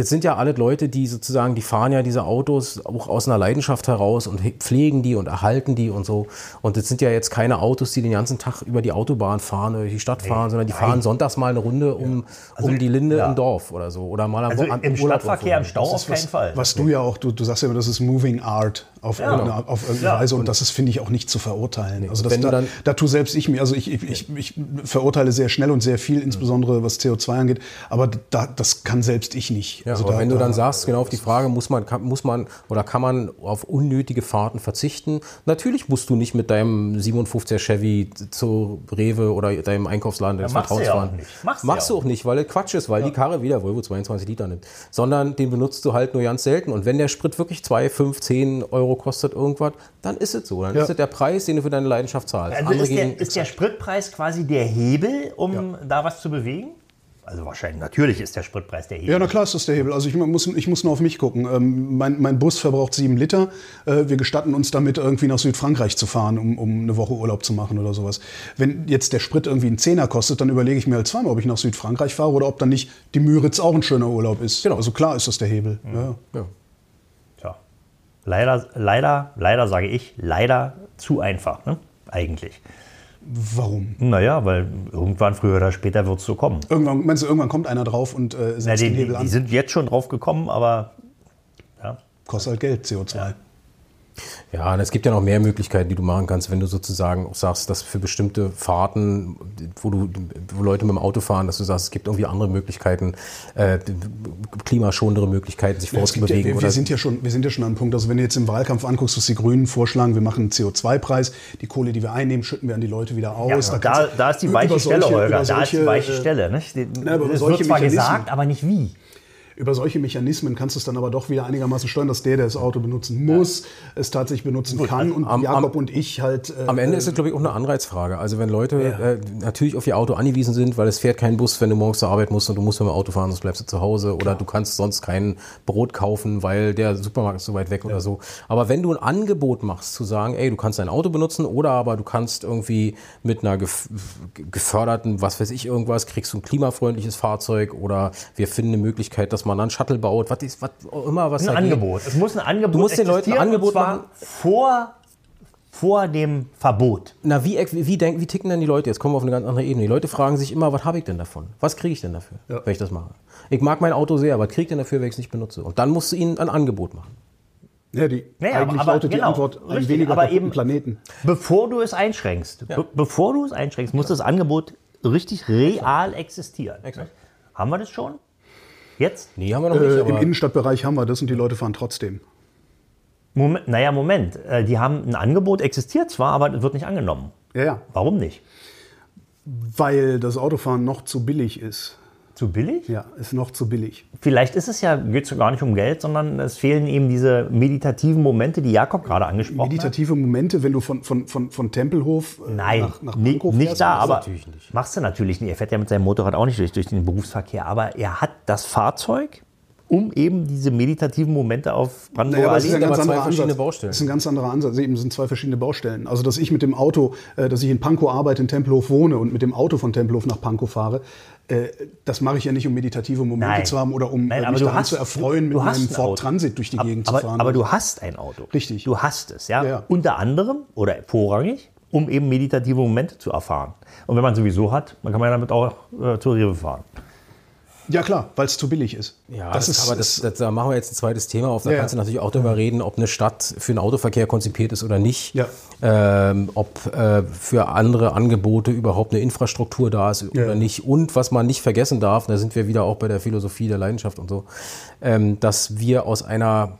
das sind ja alle Leute, die sozusagen, die fahren ja diese Autos auch aus einer Leidenschaft heraus und pflegen die und erhalten die und so. Und das sind ja jetzt keine Autos, die den ganzen Tag über die Autobahn fahren oder die Stadt fahren, sondern die fahren sonntags mal eine Runde um, um die Linde ja. im Dorf oder so. Oder mal am Also im Urlaub Stadtverkehr, im. Stau auf keinen Fall. Was du ja auch, du, du sagst ja immer, das ist Moving Art auf, irgendeine, auf irgendeine Ja. Weise und das ist, finde ich, auch nicht zu verurteilen. Also das, da, dann- da tue selbst ich mir, also ich, ich, ich, ich verurteile sehr schnell und sehr viel, insbesondere was CO2 angeht, aber da, das kann selbst ich nicht. Ja, also da, wenn du da, dann sagst, genau auf die Frage, muss man, kann, muss man oder kann man auf unnötige Fahrten verzichten? Natürlich musst du nicht mit deinem 57er Chevy zu Rewe oder deinem Einkaufsladen deines Vertrauens ja auch fahren. nicht. Machst Machst, du auch nicht, weil das Quatsch ist, weil die Karre wieder Volvo 22 Liter nimmt. Sondern den benutzt du halt nur ganz selten. Und wenn der Sprit wirklich 2, 5, 10 Euro kostet irgendwas, dann ist es so. Dann Ja. ist es der Preis, den du für deine Leidenschaft zahlst. Also ist der, ist der Spritpreis quasi der Hebel, um da was zu bewegen? Also wahrscheinlich, natürlich ist der Spritpreis der Hebel. Ja, na klar ist das der Hebel. Also ich muss, ich muss nur auf mich gucken. Ähm, mein, mein Bus verbraucht sieben Liter. Äh, wir gestatten uns damit, irgendwie nach Südfrankreich zu fahren, um, um eine Woche Urlaub zu machen oder sowas. Wenn jetzt der Sprit irgendwie einen Zehner kostet, dann überlege ich mir halt zweimal, ob ich nach Südfrankreich fahre oder ob dann nicht die Müritz auch ein schöner Urlaub ist. Genau. Also klar ist das der Hebel. Ja. ja. Tja. Leider, leider, leider sage ich, leider zu einfach, ne? eigentlich. Warum? Naja, weil irgendwann, früher oder später wird es so kommen. Irgendwann, meinst du, irgendwann kommt einer drauf und äh, Na, setzt die, den Hebel an? die sind jetzt schon drauf gekommen, aber ja. Kostet halt Geld, CO2. Ja, und es gibt ja noch mehr Möglichkeiten, die du machen kannst, wenn du sozusagen auch sagst, dass für bestimmte Fahrten, wo, du, wo Leute mit dem Auto fahren, dass du sagst, es gibt irgendwie andere Möglichkeiten, äh, klimaschonendere Möglichkeiten, sich Ja, gibt ja, fortzubewegen. wir, wir, sind ja schon, wir sind ja schon am Punkt, also wenn du jetzt im Wahlkampf anguckst, dass die Grünen vorschlagen, wir machen einen CO2-Preis, die Kohle, die wir einnehmen, schütten wir an die Leute wieder aus. Ja, Da da, da ist die weiche solche- Stelle, Holger. über Da ist die solche, weiche äh, Stelle. Nicht? Die, Na, es solche wird zwar gesagt, aber nicht wie. Über solche Mechanismen kannst du es dann aber doch wieder einigermaßen steuern, dass der, der das Auto benutzen muss, es tatsächlich benutzen kann. Und am- Jakob am- und ich halt. äh, Am Ende ist es, glaube ich, auch eine Anreizfrage. Also wenn Leute äh, natürlich auf ihr Auto angewiesen sind, weil es fährt kein Bus, wenn du morgens zur Arbeit musst und du musst mit dem Auto fahren, sonst bleibst du zu Hause. Oder du kannst sonst kein Brot kaufen, weil der Supermarkt ist so weit weg oder so. Aber wenn du ein Angebot machst, zu sagen, ey, du kannst dein Auto benutzen oder aber du kannst irgendwie mit einer gef geförderten, was weiß ich, irgendwas, kriegst du ein klimafreundliches Fahrzeug oder wir finden eine Möglichkeit, dass man dann einen Shuttle baut, was ist, was auch immer, was Ein Angebot. Es muss ein Angebot Du musst den Leuten ein Angebot machen. vor, vor dem Verbot. Na, wie, wie, denken, wie ticken denn die Leute? Jetzt kommen wir auf eine ganz andere Ebene. Die Leute fragen sich immer, was habe ich denn davon? Was kriege ich denn dafür, wenn ich das mache? Ich mag mein Auto sehr, was kriege ich denn dafür, wenn ich es nicht benutze? Und dann musst du ihnen ein Angebot machen. ja, die, Naja, aber- eigentlich aber lautet die genau, Antwort ein richtig, weniger aber eben- Planeten. Bevor du es einschränkst, be bevor du es einschränkst, muss das Angebot richtig real existieren. Haben wir das schon? Jetzt? Nee, haben wir noch nicht. Äh, Im Innenstadtbereich haben wir das und die Leute fahren trotzdem. Moment, naja, Moment. Äh, Die haben ein Angebot, existiert zwar, aber wird nicht angenommen. Ja, ja. Warum nicht? Weil das Autofahren noch zu billig ist. Zu billig? Ja, ist noch zu billig. Vielleicht ist es ja, geht es gar nicht um Geld, sondern es fehlen eben diese meditativen Momente, die Jakob gerade angesprochen Meditative Momente, wenn du von, von, von, von Tempelhof äh, hat. Nein, nach, nach Pankow nicht fährst, da, das aber nicht. machst du natürlich nicht. Er fährt ja mit seinem Motorrad auch nicht durch, durch den Berufsverkehr, aber er hat das Fahrzeug, um eben diese meditativen Momente auf Brandenburger Naja, aber es ist Allee. ein ganz zwei anderer verschiedene Ansatz. Baustellen. Das ist ein ganz anderer Ansatz. Eben sind zwei verschiedene Baustellen. Also, dass ich mit dem Auto, äh, dass ich in Pankow arbeite, in Tempelhof wohne und mit dem Auto von Tempelhof nach Pankow fahre, das mache ich ja nicht, um meditative Momente Nein. zu haben oder um Nein, äh, aber mich daran hast- zu erfreuen, du- mit du meinem ein Ford Auto. Transit durch die Ab- Gegend aber, zu fahren. Aber du hast ein Auto. Richtig. Du hast es, ja? Ja, ja. Unter anderem oder vorrangig, um eben meditative Momente zu erfahren. Und wenn man sowieso hat, dann kann man ja damit auch äh, zur Rewe fahren. Ja, klar, weil es zu billig ist. Ja, das aber das, das, da machen wir jetzt ein zweites Thema auf. Da Ja, kannst du natürlich auch darüber reden, ob eine Stadt für den Autoverkehr konzipiert ist oder nicht. Ja. Ähm, ob äh, für andere Angebote überhaupt eine Infrastruktur da ist Ja. oder nicht. Und was man nicht vergessen darf, da sind wir wieder auch bei der Philosophie der Leidenschaft und so, ähm, dass wir aus einer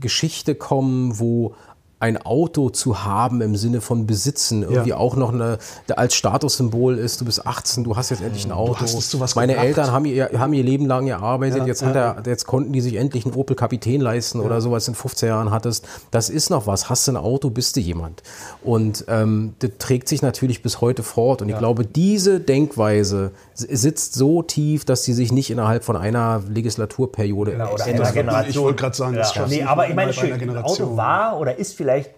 Geschichte kommen, wo ein Auto zu haben im Sinne von besitzen irgendwie Ja. auch noch eine, als Statussymbol ist. Du bist 18, du hast jetzt endlich ein Auto. hast es zu was Meine gebracht. Eltern haben ihr, haben ihr Leben lang gearbeitet. Ja, jetzt, ja, er, jetzt konnten die sich endlich einen Opel Kapitän leisten oder sowas in 15 Jahren hattest. Das ist noch was. Hast du ein Auto, bist du jemand. Und ähm, das trägt sich natürlich bis heute fort. Und ich glaube, diese Denkweise sitzt so tief, dass sie sich nicht innerhalb von einer Legislaturperiode Oder ändert. einer Generation. Ich wollte gerade sagen, das ja. nee, aber ich meine, schön. Auto war oder ist vielleicht,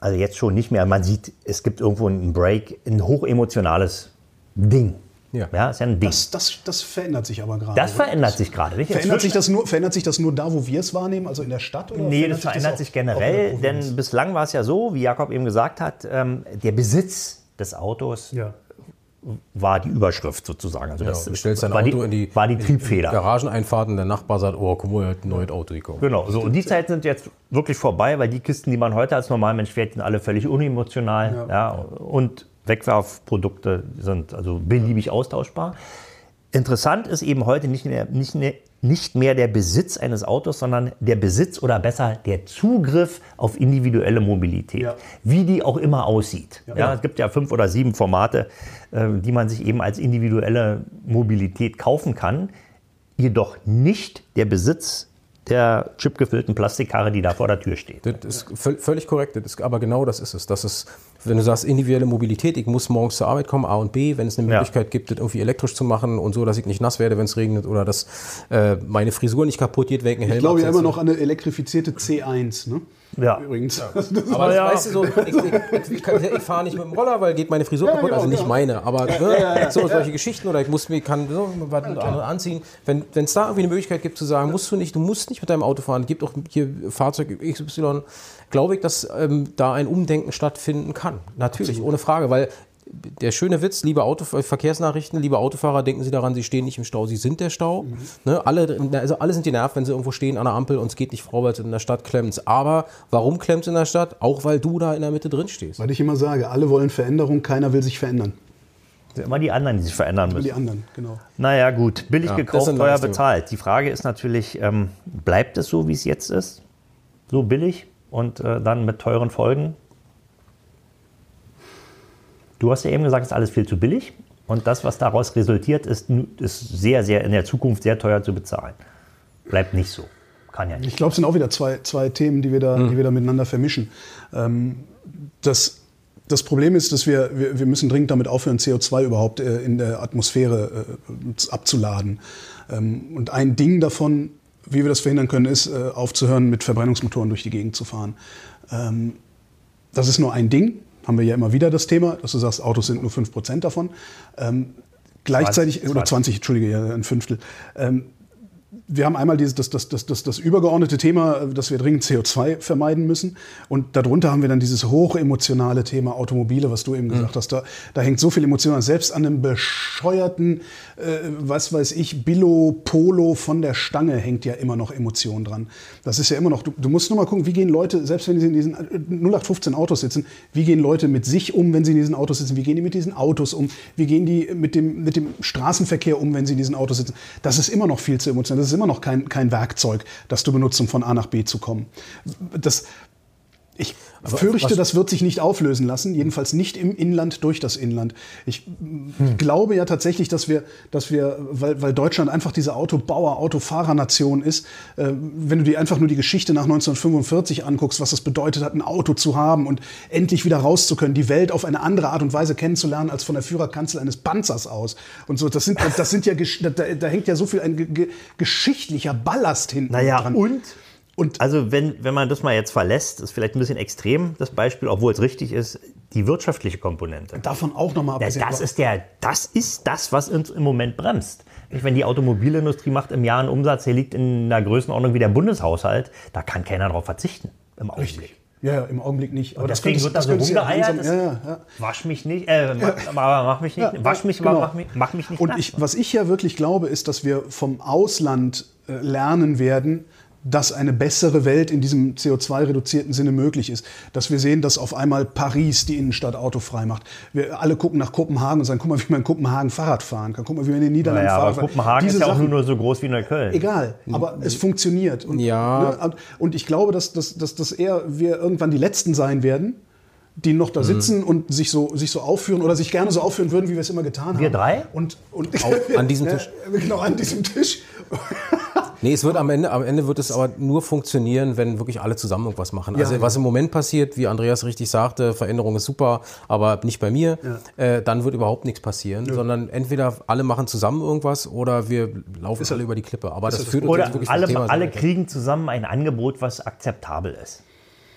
also jetzt schon nicht mehr, man sieht, es gibt irgendwo einen Break, ein hochemotionales Ding. Ja. Ja, ist ja ein Ding. Das, das, das verändert sich aber gerade. Das oder? verändert sich gerade. nicht? Verändert sich, das nur, verändert sich das nur da, wo wir es wahrnehmen, also in der Stadt? Oder Nee, das verändert sich in der generell, denn bislang war es ja so, wie Jakob eben gesagt hat, ähm, der Besitz des Autos Ja. War die Überschrift sozusagen. Also das du stellst dein war, Auto die, in die, war die Triebfeder. Garageneinfahrt und der Nachbar sagt, oh, guck mal, er hat ein neues Auto gekauft. Genau, so und die Zeiten sind jetzt wirklich vorbei, weil die Kisten, die man heute als Normalmensch fährt, sind alle völlig unemotional. Ja. und Wegwerfprodukte sind also beliebig austauschbar. Interessant ist eben heute nicht mehr, nicht, mehr, nicht mehr der Besitz eines Autos, sondern der Besitz oder besser der Zugriff auf individuelle Mobilität. Ja. Wie die auch immer aussieht. Ja. es gibt ja fünf oder sieben Formate, äh, die man sich eben als individuelle Mobilität kaufen kann. Jedoch nicht der Besitz der chipgefüllten Plastikkarre, die da vor der Tür steht. Das ist völ- völlig korrekt, das ist, aber genau das ist es. Das ist, wenn du sagst, individuelle Mobilität, ich muss morgens zur Arbeit kommen, A und B, wenn es eine Ja. Möglichkeit gibt, das irgendwie elektrisch zu machen und so, dass ich nicht nass werde, wenn es regnet oder dass äh, meine Frisur nicht kaputt geht, wegen Helm Ich glaube ja immer noch an eine elektrifizierte C1, ne? Ja. Übrigens. Aber Ja. weißt du so, ich, ich, ich, ich fahre nicht mit dem Roller, weil geht meine Frisur kaputt, genau, also nicht genau. meine, aber ne, so solche Geschichten oder ich muss mir kann so was mit anderen anziehen. Wenn es da irgendwie eine Möglichkeit gibt zu sagen, musst du nicht, du musst nicht mit deinem Auto fahren, es gibt auch hier Fahrzeug XY, glaube ich, dass ähm, da ein Umdenken stattfinden kann. Natürlich, ohne Frage, weil der schöne Witz, liebe Autof Verkehrsnachrichten, liebe Autofahrer, denken Sie daran, Sie stehen nicht im Stau, Sie sind der Stau. Ne, alle, also alle sind genervt, wenn sie irgendwo stehen an der Ampel und es geht nicht vorwärts in der Stadt klemmt's. Aber warum klemmt's in der Stadt? Auch weil du da in der Mitte drin stehst. Weil ich immer sage, alle wollen Veränderung, keiner will sich verändern. Es sind immer die anderen, die sich verändern müssen. die anderen, genau. Naja, gut. Billig Ja, gekauft, teuer bezahlt. Die Frage ist natürlich, ähm, bleibt es so, wie es jetzt ist? So billig und äh, dann mit teuren Folgen? Du hast ja eben gesagt, es ist alles viel zu billig. Und das, was daraus resultiert, ist, ist sehr, sehr in der Zukunft sehr teuer zu bezahlen. Bleibt nicht so. Kann ja nicht. Ich glaube, es sind auch wieder zwei, zwei Themen, die wir da, Hm. die wir da miteinander vermischen. Ähm, das, das Problem ist, dass wir, wir, wir müssen dringend damit aufhören, CO2 überhaupt äh, in der Atmosphäre äh, abzuladen. Ähm, und ein Ding davon, wie wir das verhindern können, ist, äh, aufzuhören, mit Verbrennungsmotoren durch die Gegend zu fahren. Ähm, das ist nur ein Ding. Haben wir ja immer wieder das Thema, dass du sagst, Autos sind nur 5% davon. Ähm, gleichzeitig, 20, oder 20, Entschuldige, ja, ein Fünftel. Ähm, wir haben einmal dieses, das, das, das, das, das übergeordnete Thema, dass wir dringend CO2 vermeiden müssen. Und darunter haben wir dann dieses hochemotionale Thema Automobile, was du eben gesagt hast. Da, da hängt so viel Emotion an. Selbst an einem bescheuerten, äh, was weiß ich, Billo Polo von der Stange hängt ja immer noch Emotion dran. Das ist ja immer noch, du, du musst nur mal gucken, wie gehen Leute, selbst wenn sie in diesen äh, 0815 Autos sitzen, wie gehen Leute mit sich um, wenn sie in diesen Autos sitzen? Wie gehen die mit diesen Autos um? Wie gehen die mit dem, mit dem Straßenverkehr um, wenn sie in diesen Autos sitzen? Das ist immer noch viel zu emotional. Immer noch kein, kein Werkzeug, das du benutzt, um von A nach B zu kommen. Das, ich fürchte, was- das wird sich nicht auflösen lassen, jedenfalls nicht im Inland durch das Inland. Ich Hm. glaube ja tatsächlich, dass wir, dass wir weil, weil Deutschland einfach diese Autobauer, Autofahrernation ist, äh, wenn du dir einfach nur die Geschichte nach 1945 anguckst, was es bedeutet hat, ein Auto zu haben und endlich wieder raus zu können, die Welt auf eine andere Art und Weise kennenzulernen als von der Führerkanzel eines Panzers aus. Und so, das sind, das sind ja, da, da hängt ja so viel ein ge geschichtlicher Ballast hinten Naja, dran. und? Und Also wenn, wenn man das mal jetzt verlässt, ist vielleicht ein bisschen extrem, das Beispiel, obwohl es richtig ist, die wirtschaftliche Komponente. davon auch nochmal Ja, das, ist der, das ist das, was uns im Moment bremst. Wenn die Automobilindustrie macht im Jahr einen Umsatz, der liegt in einer Größenordnung wie der Bundeshaushalt, da kann keiner darauf verzichten. Im Augenblick. Ja, ja, im Augenblick nicht. Aber das Deswegen könntest- wird da das so rumgeeiert. das- Ja, ja, ja. Wasch mich nicht, äh, mach, mach mich nicht, wasch mich, genau. mach mich, mach mich nicht Und ich, was ich ja wirklich glaube, ist, dass wir vom Ausland äh, lernen werden, dass eine bessere Welt in diesem CO2-reduzierten Sinne möglich ist. Dass wir sehen, dass auf einmal Paris die Innenstadt autofrei macht. Wir alle gucken nach Kopenhagen und sagen, guck mal, wie man in Kopenhagen Fahrrad fahren kann. Guck mal, wie man in den Niederlanden naja, Fahrrad aber fahren Kopenhagen Diese ist ja auch Sachen- nur, so groß wie Neukölln. Egal, aber es funktioniert. Und, Ja. ne, und ich glaube, dass, dass, dass, dass eher wir irgendwann die Letzten sein werden, die noch Mhm. da sitzen und sich so, sich so aufführen oder sich gerne so aufführen würden, wie wir es immer getan haben. Wir drei? Und, und Au- an diesem Tisch. Genau, an diesem Tisch. Nee, es wird am Ende, am Ende wird es aber nur funktionieren, wenn wirklich alle zusammen irgendwas machen. Ja. Also was im Moment passiert, wie Andreas richtig sagte, Veränderung ist super, aber nicht bei mir, äh, dann wird überhaupt nichts passieren, sondern entweder alle machen zusammen irgendwas oder wir laufen alle über die Klippe. Aber das, führt uns jetzt Oder wirklich alle, Thema alle kriegen zusammen ein Angebot, was akzeptabel ist.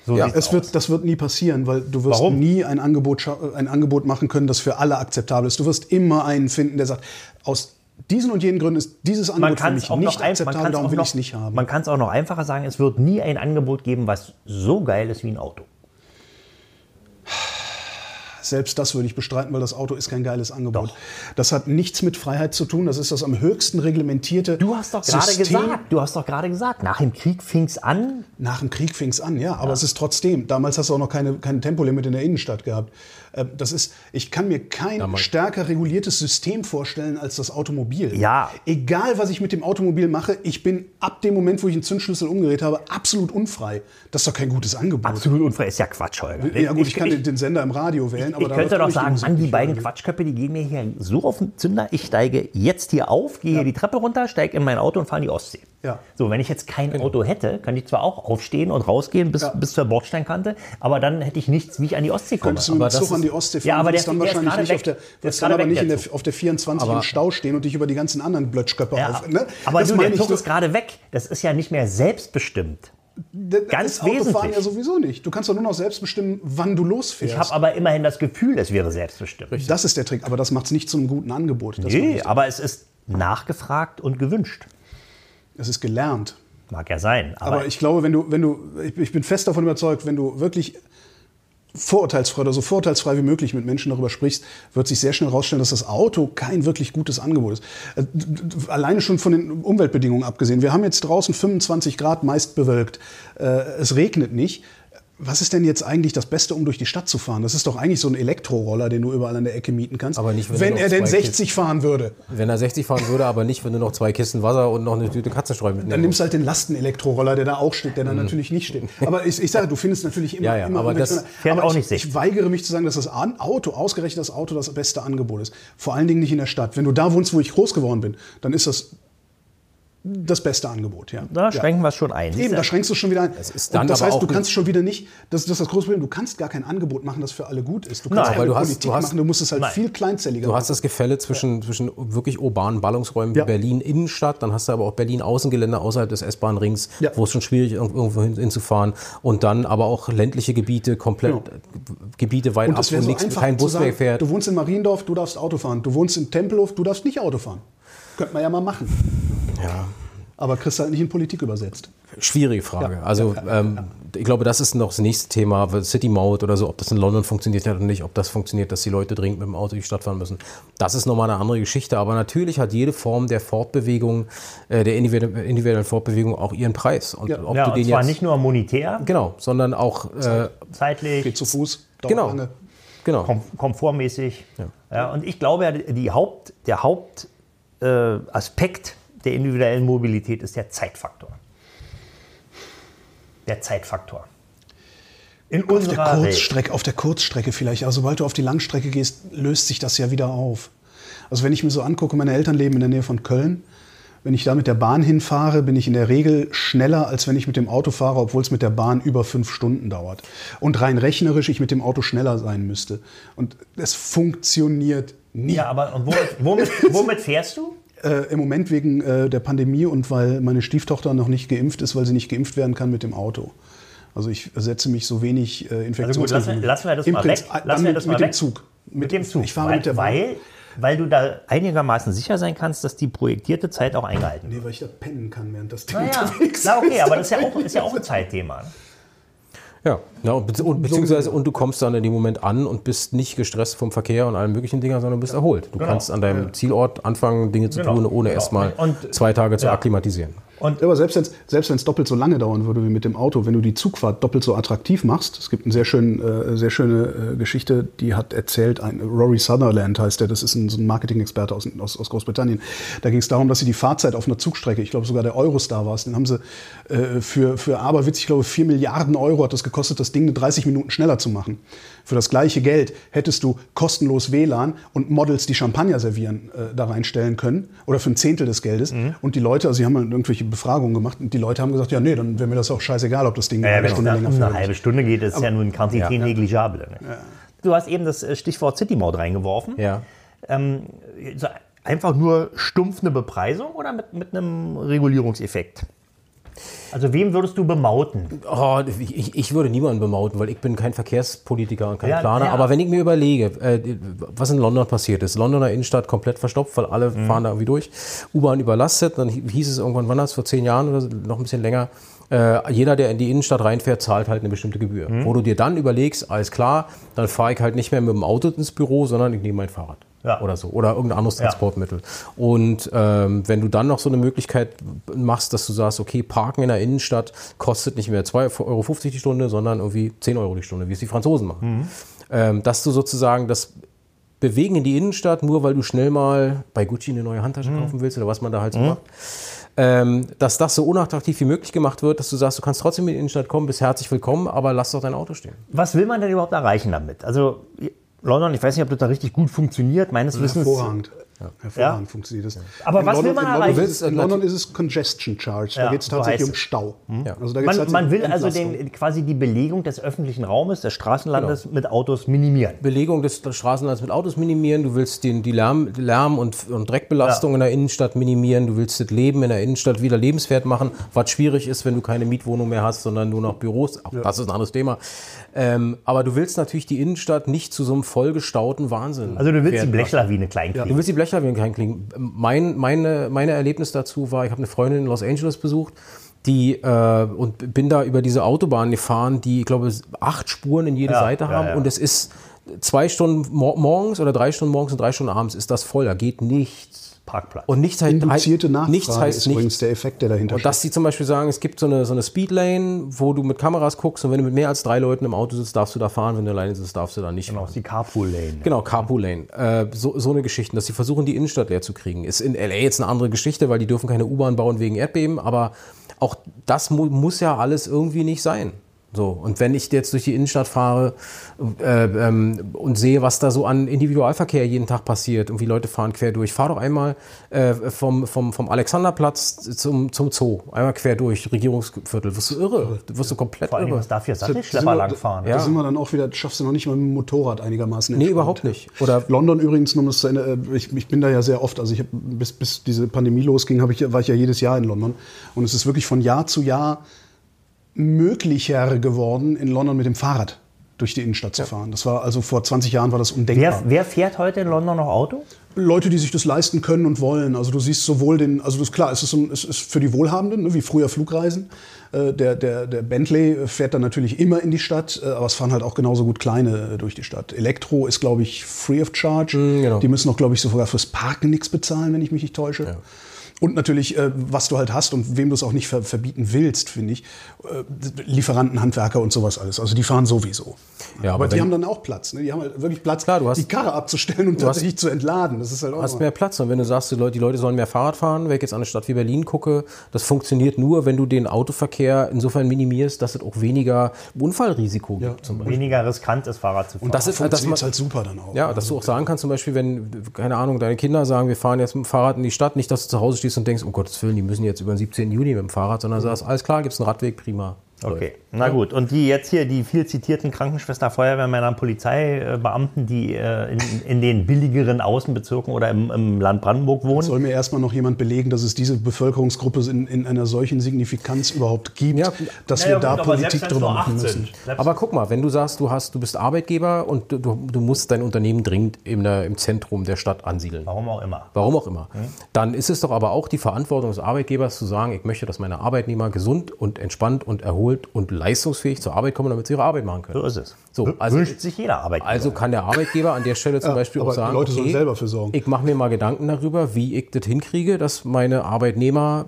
So Ja, es aus. wird, das wird nie passieren, weil du wirst Warum? nie ein Angebot, ein Angebot machen können, das für alle akzeptabel ist. Du wirst immer einen finden, der sagt, aus diesen und jenen Gründen ist dieses Angebot für mich nicht akzeptabel, darum will ich es nicht haben. Man kann es auch noch einfacher sagen, es wird nie ein Angebot geben, was so geil ist wie ein Auto. Selbst das würde ich bestreiten, weil das Auto ist kein geiles Angebot. Das hat nichts mit Freiheit zu tun. Das ist das am höchsten reglementierte Du hast doch gerade gesagt, du hast doch gerade gesagt, nach dem Krieg fing es an. Nach dem Krieg fing es an, ja. Aber es ist trotzdem, damals hast du auch noch keine, kein Tempolimit in der Innenstadt gehabt. Äh, Das ist, ich kann mir kein Damals. stärker reguliertes System vorstellen als das Automobil. Ja. Egal, was ich mit dem Automobil mache, ich bin ab dem Moment, wo ich einen Zündschlüssel umgedreht habe, absolut unfrei. Das ist doch kein gutes Angebot. Absolut unfrei ist ja Quatsch, Holger. Ja gut, ich, kann den, den Sender im Radio wählen, aber ich da könnte doch nicht sagen, Mann, die beiden. Quatschköpfe, die gehen mir hier so auf den Zünder. Ich steige jetzt hier auf, gehe hier die Treppe runter, steige in mein Auto und fahre in die Ostsee. Ja. So, wenn ich jetzt kein Auto hätte, kann ich zwar auch aufstehen und rausgehen bis, Ja. bis zur Bordsteinkante, aber dann hätte ich nichts, wie ich an die Ostsee komme. Könntest du mit dem Zug an die Ostsee fahren, Ja, aber der- dann der wahrscheinlich nicht auf weg. der, Der wirst dann aber nicht der der, auf der 24 im Aber- Stau stehen und dich über die ganzen anderen Blötschköpfe Ja, auf. Ne? aber Das du, meine der Zug das- ist gerade weg. Das ist ja nicht mehr selbstbestimmt. das ganz ist Autofahren wesentlich. ja sowieso nicht. Du kannst doch nur noch selbst bestimmen, wann du losfährst. Ich habe aber immerhin das Gefühl, es wäre selbstbestimmt. das ist der Trick, aber das macht es nicht zu einem guten Angebot. Nee, aber es ist nachgefragt und gewünscht. Es ist gelernt. Mag ja sein. Aber, Aber ich glaube, wenn du, wenn du, ich, bin fest davon überzeugt, wenn du wirklich vorurteilsfrei oder so vorurteilsfrei wie möglich mit Menschen darüber sprichst, wird sich sehr schnell herausstellen, dass das Auto kein wirklich gutes Angebot ist. Äh, Alleine schon von den Umweltbedingungen abgesehen. Wir haben jetzt draußen 25 Grad, meist bewölkt. Äh, Es regnet nicht. Was ist denn jetzt eigentlich das Beste, um durch die Stadt zu fahren? Das ist doch eigentlich so ein Elektroroller, den du überall an der Ecke mieten kannst. Aber nicht, wenn wenn er denn zwei 60 fahren würde. Wenn er 60 fahren würde, aber nicht, wenn du noch zwei Kisten Wasser und noch eine Tüte Katzenstreu mitnimmst. Dann nimmst du halt den Lastenelektroroller, der da auch steht, der da natürlich nicht steht. Aber ich, ich sage, du findest natürlich immer, Ja, ja, immer aber das fährt aber auch ich, nicht 60. Ich weigere mich zu sagen, dass das Auto, ausgerechnet das Auto, das beste Angebot ist. Vor allen Dingen nicht in der Stadt. Wenn du da wohnst, wo ich groß geworden bin, dann ist das das beste Angebot. Ja. da ja. schränken wir es schon ein. Eben, da schränkst du schon wieder ein. ist Und dann das aber heißt, auch du kannst schon wieder nicht, das, das ist das große Problem, du kannst gar kein Angebot machen, das für alle gut ist. Du kannst Nein, keine weil du hast- Politik du hast- machen, du musst es halt Nein. viel kleinzelliger Du machen. hast das Gefälle zwischen, zwischen wirklich urbanen Ballungsräumen Ja. wie Berlin Innenstadt, dann hast du aber auch Berlin Außengelände außerhalb des S-Bahn-Rings, Ja. wo es schon schwierig ist, irgendwo hin- hinzufahren. Und dann aber auch ländliche Gebiete, komplett Ja. Gebiete weit Und ab, das wo so nichts, kein Bus sagen, mehr fährt. Du wohnst in Mariendorf, du darfst Auto fahren. Du wohnst in Tempelhof, du darfst nicht Auto fahren. Könnte man ja mal machen. Ja. Aber kriegst halt nicht in Politik übersetzt. Schwierige Frage. Also ähm, ich glaube, das ist noch das nächste Thema, City Maut oder so, ob das in London funktioniert hat oder nicht, ob das funktioniert, dass die Leute dringend mit dem Auto durch die Stadt fahren müssen. Das ist nochmal eine andere Geschichte. Aber natürlich hat jede Form der Fortbewegung, äh, der individu- individuellen Fortbewegung auch ihren Preis. Und Ja. ob ja, du und den zwar jetzt, nicht nur monetär, genau, sondern auch äh, zeitlich, Geht zu Fuß, dauert genau, lange. genau. kom komfortmäßig. Ja. und ich glaube, ja, die Haupt, der äh, Aspekt der individuellen Mobilität ist der Zeitfaktor. Der Zeitfaktor. In Auf der, Welt. Kurzstrecke, auf der Kurzstrecke vielleicht. Aber sobald du auf die Langstrecke gehst, löst sich das ja wieder auf. Also wenn ich mir so angucke, meine Eltern leben in der Nähe von Köln. Wenn ich da mit der Bahn hinfahre, bin ich in der Regel schneller, als wenn ich mit dem Auto fahre, obwohl es mit der Bahn über fünf Stunden dauert. Und rein rechnerisch ich mit dem Auto schneller sein müsste. Und es funktioniert nie. Ja, aber womit, womit, womit fährst du? Äh, Im Moment wegen äh, der Pandemie und weil meine Stieftochter noch nicht geimpft ist, weil sie nicht geimpft werden kann mit dem Auto. Also ich setze mich so wenig äh, Also gut, lassen, Infektionsrisiken. lassen wir das Im mal Prinzip- weg. Lassen wir mit, das mal mit dem weg. Zug. Mit dem Zug. Ich fahre weil, mit der Bahn. weil, weil du da einigermaßen sicher sein kannst, dass die projektierte Zeit auch eingehalten wird. Nee, weil ich da pennen kann, während das Ding Naja, unterwegs na okay, ist. aber das ist ja auch, ist ja auch ein Zeitthema. Ja, ja und, bezieh- und, beziehungsweise und du kommst dann in dem Moment an und bist nicht gestresst vom Verkehr und allen möglichen Dingen, sondern bist erholt. Du kannst an deinem Zielort anfangen, Dinge zu Genau, tun, ohne genau. erstmal zwei Tage zu ja. akklimatisieren. Ja, aber selbst wenn es doppelt so lange dauern würde wie mit dem Auto, wenn du die Zugfahrt doppelt so attraktiv machst, es gibt eine sehr, schön, äh, sehr schöne äh, Geschichte, die hat erzählt, ein, Rory Sutherland heißt der, das ist ein, so ein Marketing-Experte aus, aus, aus Großbritannien. Da ging es darum, dass sie die Fahrzeit auf einer Zugstrecke, ich glaube sogar der Eurostar war es, den haben sie äh, für, für aberwitzig, ich glaube 4 Milliarden Euro hat das gekostet, das Ding 30 Minuten schneller zu machen. Für das gleiche Geld hättest du kostenlos WLAN und Models, die Champagner servieren, äh, da reinstellen können oder für ein Zehntel des Geldes. Mhm. Und die Leute, also sie haben dann irgendwelche Befragungen gemacht und die Leute haben gesagt, ja nee, dann wäre mir das auch scheißegal, ob das Ding Naja, eine Stunde länger um eine halbe Stunde geht, ist ja nun Quantität negligible. Ne? Du hast eben das äh, Stichwort City Maut reingeworfen. Ja. Ähm, so einfach nur stumpf eine Bepreisung oder mit, mit einem Regulierungseffekt? Also wem würdest du bemauten? Oh, ich, ich würde niemanden bemauten, weil ich bin kein Verkehrspolitiker und kein Ja, Planer. ja. Aber wenn ich mir überlege, äh, was in London passiert ist, Londoner Innenstadt komplett verstopft, weil alle Mhm. fahren da irgendwie durch, U-Bahn überlastet, dann hieß es irgendwann, wann das, vor zehn Jahren oder noch ein bisschen länger, äh, jeder, der in die Innenstadt reinfährt, zahlt halt eine bestimmte Gebühr. Mhm. Wo du dir dann überlegst, alles klar, dann fahre ich halt nicht mehr mit dem Auto ins Büro, sondern ich nehme mein Fahrrad. Ja. Oder so. Oder irgendein anderes Ja. Transportmittel. Und ähm, wenn du dann noch so eine Möglichkeit machst, dass du sagst, okay, Parken in der Innenstadt kostet nicht mehr 2,50 Euro die Stunde, sondern irgendwie 10 Euro die Stunde, wie es die Franzosen machen. Ähm, dass du sozusagen das Bewegen in die Innenstadt, nur weil du schnell mal bei Gucci eine neue Handtasche kaufen willst oder was man da halt so macht, ähm, dass das so unattraktiv wie möglich gemacht wird, dass du sagst, du kannst trotzdem in die Innenstadt kommen, bist herzlich willkommen, aber lass doch dein Auto stehen. Was will man denn überhaupt erreichen damit? Also London, ich weiß nicht, ob das da richtig gut funktioniert. Meines Wissens. Hervorragend. Hervorragend Ja. funktioniert das. Aber In was will London, man in London, erreichen? ist es- In London ist es Congestion Charge. Ja, da geht es tatsächlich um. Stau. Ja. Also da geht's Man, tatsächlich man will also den, quasi die Belegung des öffentlichen Raumes, des Straßenlandes mit Autos minimieren. Belegung des Straßenlands mit Autos minimieren, du willst den, die Lärm, Lärm und, und Dreckbelastung Ja. in der Innenstadt minimieren, du willst das Leben in der Innenstadt wieder lebenswert machen, was schwierig ist, wenn du keine Mietwohnung mehr hast, sondern nur noch Büros. Auch das ist ein anderes Thema. Ähm, aber du willst natürlich die Innenstadt nicht zu so einem vollgestauten Wahnsinn. Also du willst die. Blechlawine klein kriegen. Du willst die Klein kriegen. Mein, meine, meine Erlebnis dazu war, ich habe eine Freundin in Los Angeles besucht, die äh, und bin da über diese Autobahn gefahren, die, ich glaube, acht Spuren in jede Ja, Seite ja, haben. ja. Und es ist zwei Stunden mor morgens oder drei Stunden morgens und drei Stunden abends ist das voll. Da geht nichts. Parkplatz. Und nichts heißt, Induzierte Nachfrage nichts heißt ist übrigens nichts. der Effekt, der dahinter Und dass sie zum Beispiel sagen, es gibt so eine, so eine Speedlane, wo du mit Kameras guckst und wenn du mit mehr als drei Leuten im Auto sitzt, darfst du da fahren. Wenn du alleine sitzt, darfst du da nicht Genau, fahren. das ist die Carpool-Lane. Genau, Carpool Lane. Äh, so, so eine Geschichte, dass sie versuchen, die Innenstadt leer zu kriegen. Ist in LA jetzt eine andere Geschichte, weil die dürfen keine U-Bahn bauen wegen Erdbeben, aber auch das mu muss ja alles irgendwie nicht sein. So, und wenn ich jetzt durch die Innenstadt fahre äh, ähm, und sehe, was da so an Individualverkehr jeden Tag passiert und wie Leute fahren quer durch, fahr doch einmal äh, vom, vom, vom Alexanderplatz zum, zum Zoo, einmal quer durch, Regierungsviertel. Wirst du irre, du wirst du komplett Vor allem, irre. was darf hier Sattelschlepper langfahren? Da sind wir dann auch wieder, das schaffst du noch nicht mal mit dem Motorrad einigermaßen. Nee, entspannt. überhaupt nicht. Oder London übrigens, nur um das zu Ende, äh, ich, ich bin da ja sehr oft, also ich hab, bis, bis diese Pandemie losging, hab ich, war ich ja jedes Jahr in London. Und es ist wirklich von Jahr zu Jahr möglicher geworden, in London mit dem Fahrrad durch die Innenstadt zu fahren. Das war also vor 20 Jahren war das undenkbar. Wer, wer fährt heute in London noch Auto? Leute, die sich das leisten können und wollen. Also du siehst sowohl den, also das ist klar, es ist, so ein, es ist für die Wohlhabenden, ne, wie früher Flugreisen. Äh, der, der, der Bentley fährt dann natürlich immer in die Stadt, äh, aber es fahren halt auch genauso gut kleine äh, durch die Stadt. Elektro ist, glaube ich, free of charge. genau. Die müssen auch, glaube ich, sogar fürs Parken nichts bezahlen, wenn ich mich nicht täusche. Und natürlich, äh, was du halt hast und wem du es auch nicht ver verbieten willst, finde ich, äh, Lieferanten, Handwerker und sowas alles. Also die fahren sowieso. Ja, aber aber die haben dann auch Platz. Ne? Die haben halt wirklich Platz, Klar, du hast- die Karre abzustellen und du hast- tatsächlich zu entladen. Das ist halt auch hast mal- mehr Platz. Und wenn du sagst, die Leute, die Leute sollen mehr Fahrrad fahren, wenn ich jetzt an eine Stadt wie Berlin gucke, das funktioniert nur, wenn du den Autoverkehr insofern minimierst, dass es auch weniger Unfallrisiko gibt. Zum Beispiel. Weniger riskant ist, Fahrrad zu fahren. Und das ist, dass man, halt super dann auch. ja, dass du auch sagen kannst, zum Beispiel, wenn, keine Ahnung, deine Kinder sagen, wir fahren jetzt mit dem Fahrrad in die Stadt, nicht, dass du zu Hause stehst und denkst, um Gottes Willen, die müssen jetzt über den 17. Juni mit dem Fahrrad, sondern sagst, alles klar, gibt es einen Radweg, prima. Okay, na gut. Und die jetzt hier, die viel zitierten Krankenschwester, Feuerwehrmänner, Polizeibeamten, die äh, in, in den billigeren Außenbezirken oder im, im Land Brandenburg wohnen. Soll mir erstmal noch jemand belegen, dass es diese Bevölkerungsgruppe in, in einer solchen Signifikanz überhaupt gibt, Ja, dass wir da Politik drüber machen müssen. Aber guck mal, wenn du sagst, du, hast, du bist Arbeitgeber und du, du, musst dein Unternehmen dringend in der, im Zentrum der Stadt ansiedeln. Warum auch immer. Warum auch immer. Dann ist es doch aber auch die Verantwortung des Arbeitgebers zu sagen, ich möchte, dass meine Arbeitnehmer gesund und entspannt und erholt und leistungsfähig zur Arbeit kommen, damit sie ihre Arbeit machen können. So ist es. So, also- Wünscht sich jeder Arbeitgeber. Also kann der Arbeitgeber an der Stelle zum Ja, Beispiel auch sagen, Leute sollen okay, selber für sorgen. ich mache mir mal Gedanken darüber, wie ich das hinkriege, dass meine Arbeitnehmer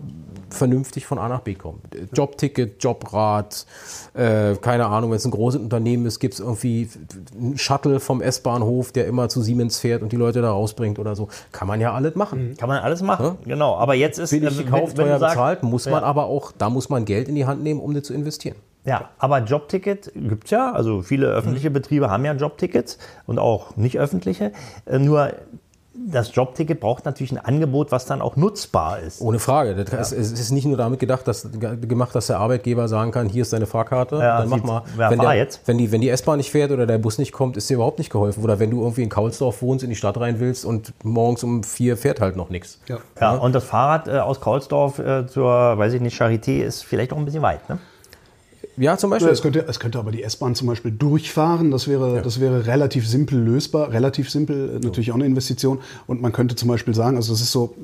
vernünftig von A nach B kommen. Jobticket, Jobrat, äh, keine Ahnung, wenn es ein großes Unternehmen ist, gibt es irgendwie einen Shuttle vom S-Bahnhof, der immer zu Siemens fährt und die Leute da rausbringt oder so. Kann man ja alles machen. Kann man alles machen. Genau. Aber jetzt ist Billig äh, gekauft, wenn du teuer bezahlt, muss man Ja. aber auch, da muss man Geld in die Hand nehmen, um das zu investieren. Ja, aber Jobticket gibt's ja. Also viele öffentliche Betriebe haben ja Jobtickets und auch nicht öffentliche. Äh, Nur das Jobticket braucht natürlich ein Angebot, was dann auch nutzbar ist. Ohne Frage. Das, Es ist nicht nur damit gedacht, dass, gemacht, dass der Arbeitgeber sagen kann, hier ist deine Fahrkarte, Ja, dann mach mal. ja, wenn, fahr der, jetzt. wenn die, wenn die S-Bahn nicht fährt oder der Bus nicht kommt, ist dir überhaupt nicht geholfen. Oder wenn du irgendwie in Kaulsdorf wohnst, in die Stadt rein willst und morgens um vier fährt halt noch nichts. Ja. Ja, und das Fahrrad äh, aus Kaulsdorf äh, zur, weiß ich nicht, Charité ist vielleicht auch ein bisschen weit. Ne? Ja, zum Ja, Beispiel. es, könnte, es könnte aber die S-Bahn zum Beispiel durchfahren. Das wäre, das wäre relativ simpel lösbar. Relativ simpel, äh, natürlich auch eine Investition. Und man könnte zum Beispiel sagen, also das ist so,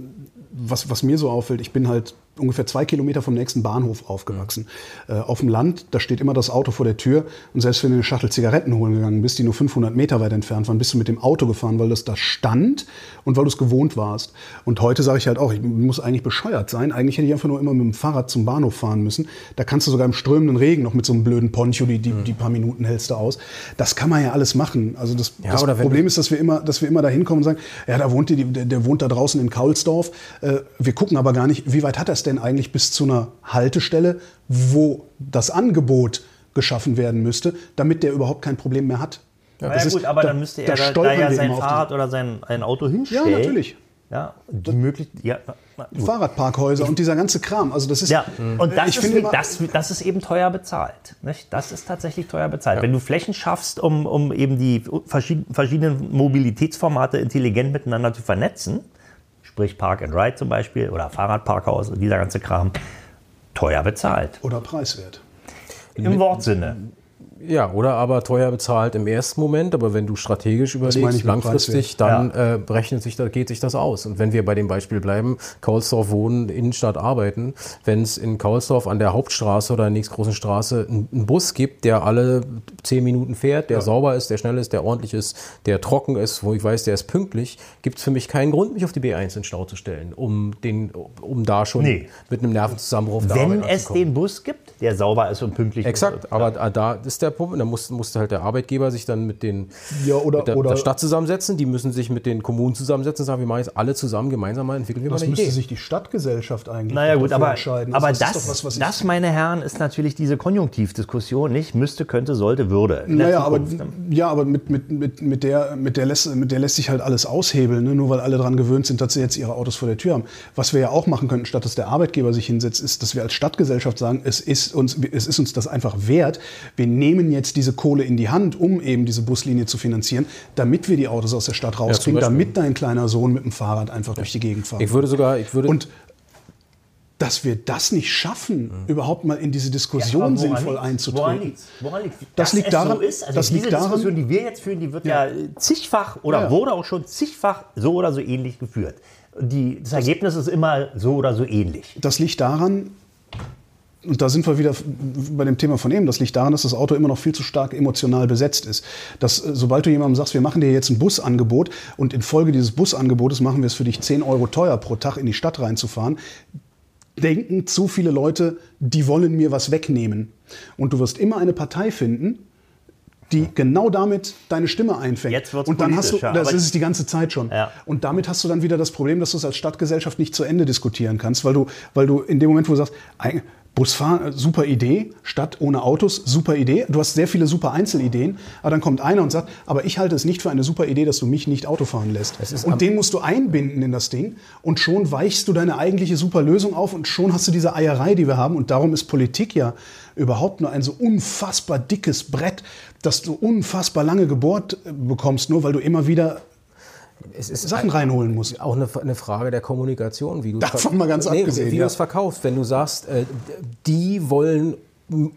was, was mir so auffällt, ich bin halt ungefähr zwei Kilometer vom nächsten Bahnhof aufgewachsen. Äh, auf dem Land, da steht immer das Auto vor der Tür. Und selbst wenn du eine Schachtel Zigaretten holen gegangen bist, die nur 500 Meter weit entfernt waren, bist du mit dem Auto gefahren, weil das da stand und weil du es gewohnt warst. Und heute sage ich halt auch, ich muss eigentlich bescheuert sein. Eigentlich hätte ich einfach nur immer mit dem Fahrrad zum Bahnhof fahren müssen. Da kannst du sogar im strömenden Regen noch mit so einem blöden Poncho die, die, die paar Minuten hältst du aus. Das kann man ja alles machen. Also das, Ja, das Problem ist, dass wir immer, dass wir immer da hinkommen und sagen, ja, da wohnt die, der, der wohnt da draußen in Kaulsdorf. Äh, wir gucken aber gar nicht, wie weit hat das denn eigentlich bis zu einer Haltestelle, wo das Angebot geschaffen werden müsste, damit der überhaupt kein Problem mehr hat. Ja, ist- gut, aber da- dann müsste er da, da ja sein Fahrrad oder sein ein Auto Ja, hinstellen. natürlich. Ja, die Möglichkeit. Ja, gut. Fahrradparkhäuser und dieser ganze Kram. Also das ist, Ja, und das, ich ist, immer- das, das ist eben teuer bezahlt. Nicht? Das ist tatsächlich teuer bezahlt. Wenn du Flächen schaffst, um, um eben die verschied- verschiedenen Mobilitätsformate intelligent miteinander zu vernetzen, sprich Park and Ride zum Beispiel oder Fahrradparkhaus und dieser ganze Kram, teuer bezahlt. oder preiswert. Im Wortsinne. Ja, oder aber teuer bezahlt im ersten Moment, aber wenn du strategisch überlegst, langfristig, dann äh, rechnet sich, da geht sich das aus. Und wenn wir bei dem Beispiel bleiben, Kaulsdorf wohnen, Innenstadt arbeiten, wenn es in Kaulsdorf an der Hauptstraße oder der nächstgroßen Straße einen Bus gibt, der alle zehn Minuten fährt, der sauber ist, der schnell ist, der ordentlich ist, der trocken ist, wo ich weiß, der ist pünktlich, gibt es für mich keinen Grund, mich auf die B1 in Stau zu stellen, um, den, um da schon Nee. mit einem Nervenzusammenbruch der Wenn es den Bus gibt, der sauber ist und pünktlich Exakt, aber da- da ist der Punkt, da muss, musste halt der Arbeitgeber sich dann mit, den, Ja, oder- mit der, oder- der Stadt zusammensetzen, die müssen sich mit den Kommunen zusammensetzen und sagen, wir machen jetzt alle zusammen gemeinsam mal entwickeln wir mal Das eine müsste Idee. sich die Stadtgesellschaft eigentlich Naja gut, aber, entscheiden. aber das, ist das, doch was, was ich- meine Herren, ist natürlich diese Konjunktivdiskussion, nicht? Müsste, könnte, sollte, würde. Der Naja, aber, Zukunft, ja, aber mit, mit, mit, mit, der, mit, der lässt, mit der lässt sich halt alles aushebeln, ne? nur weil alle daran gewöhnt sind, dass sie jetzt ihre Autos vor der Tür haben. Was wir ja auch machen könnten, statt dass der Arbeitgeber sich hinsetzt, ist, dass wir als Stadtgesellschaft sagen, es ist uns, es ist uns das einfach wert. Wir nehmen jetzt diese Kohle in die Hand, um eben diese Buslinie zu finanzieren, damit wir die Autos aus der Stadt rauskriegen, Beispiel. damit dein kleiner Sohn mit dem Fahrrad einfach durch die Gegend fahren Ich würde sogar, ich würde, Und dass wir das nicht schaffen, überhaupt mal in diese Diskussion woran sinnvoll liegt's? einzutreten. Woran liegt's? Woran liegt's? Das Dass liegt daran- so ist. Also das diese liegt daran- Diskussion, die wir jetzt führen, die wird ja, zigfach oder Ja, ja. wurde auch schon zigfach so oder so ähnlich geführt. Die, das Ergebnis ist immer so oder so ähnlich. Das liegt daran, und da sind wir wieder bei dem Thema von eben, das liegt daran, dass das Auto immer noch viel zu stark emotional besetzt ist. Dass, äh, sobald du jemandem sagst, wir machen dir jetzt ein Busangebot und infolge dieses Busangebotes machen wir es für dich 10 Euro teuer pro Tag in die Stadt reinzufahren, denken zu viele Leute, die wollen mir was wegnehmen. Und du wirst immer eine Partei finden, die genau damit deine Stimme einfängt. Jetzt wird's und dann hast du, das ist es die ganze Zeit schon. Ja. Und damit hast du dann wieder das Problem, dass du es als Stadtgesellschaft nicht zu Ende diskutieren kannst, weil du, weil du in dem Moment, wo du sagst, Busfahren, äh, super Idee, Stadt ohne Autos, super Idee. Du hast sehr viele super Einzelideen, aber dann kommt einer und sagt, aber ich halte es nicht für eine super Idee, dass du mich nicht Auto fahren lässt. Und den musst du einbinden in das Ding und schon weichst du deine eigentliche super Lösung auf und schon hast du diese Eierei, die wir haben. Und darum ist Politik ja überhaupt nur ein so unfassbar dickes Brett, dass du unfassbar lange gebohrt äh, bekommst, nur weil du immer wieder Sachen reinholen musst. auch eine, eine Frage der Kommunikation, wie du Davon mal ganz abgesehen, wie ja. du es verkaufst. Wenn du sagst, äh, die wollen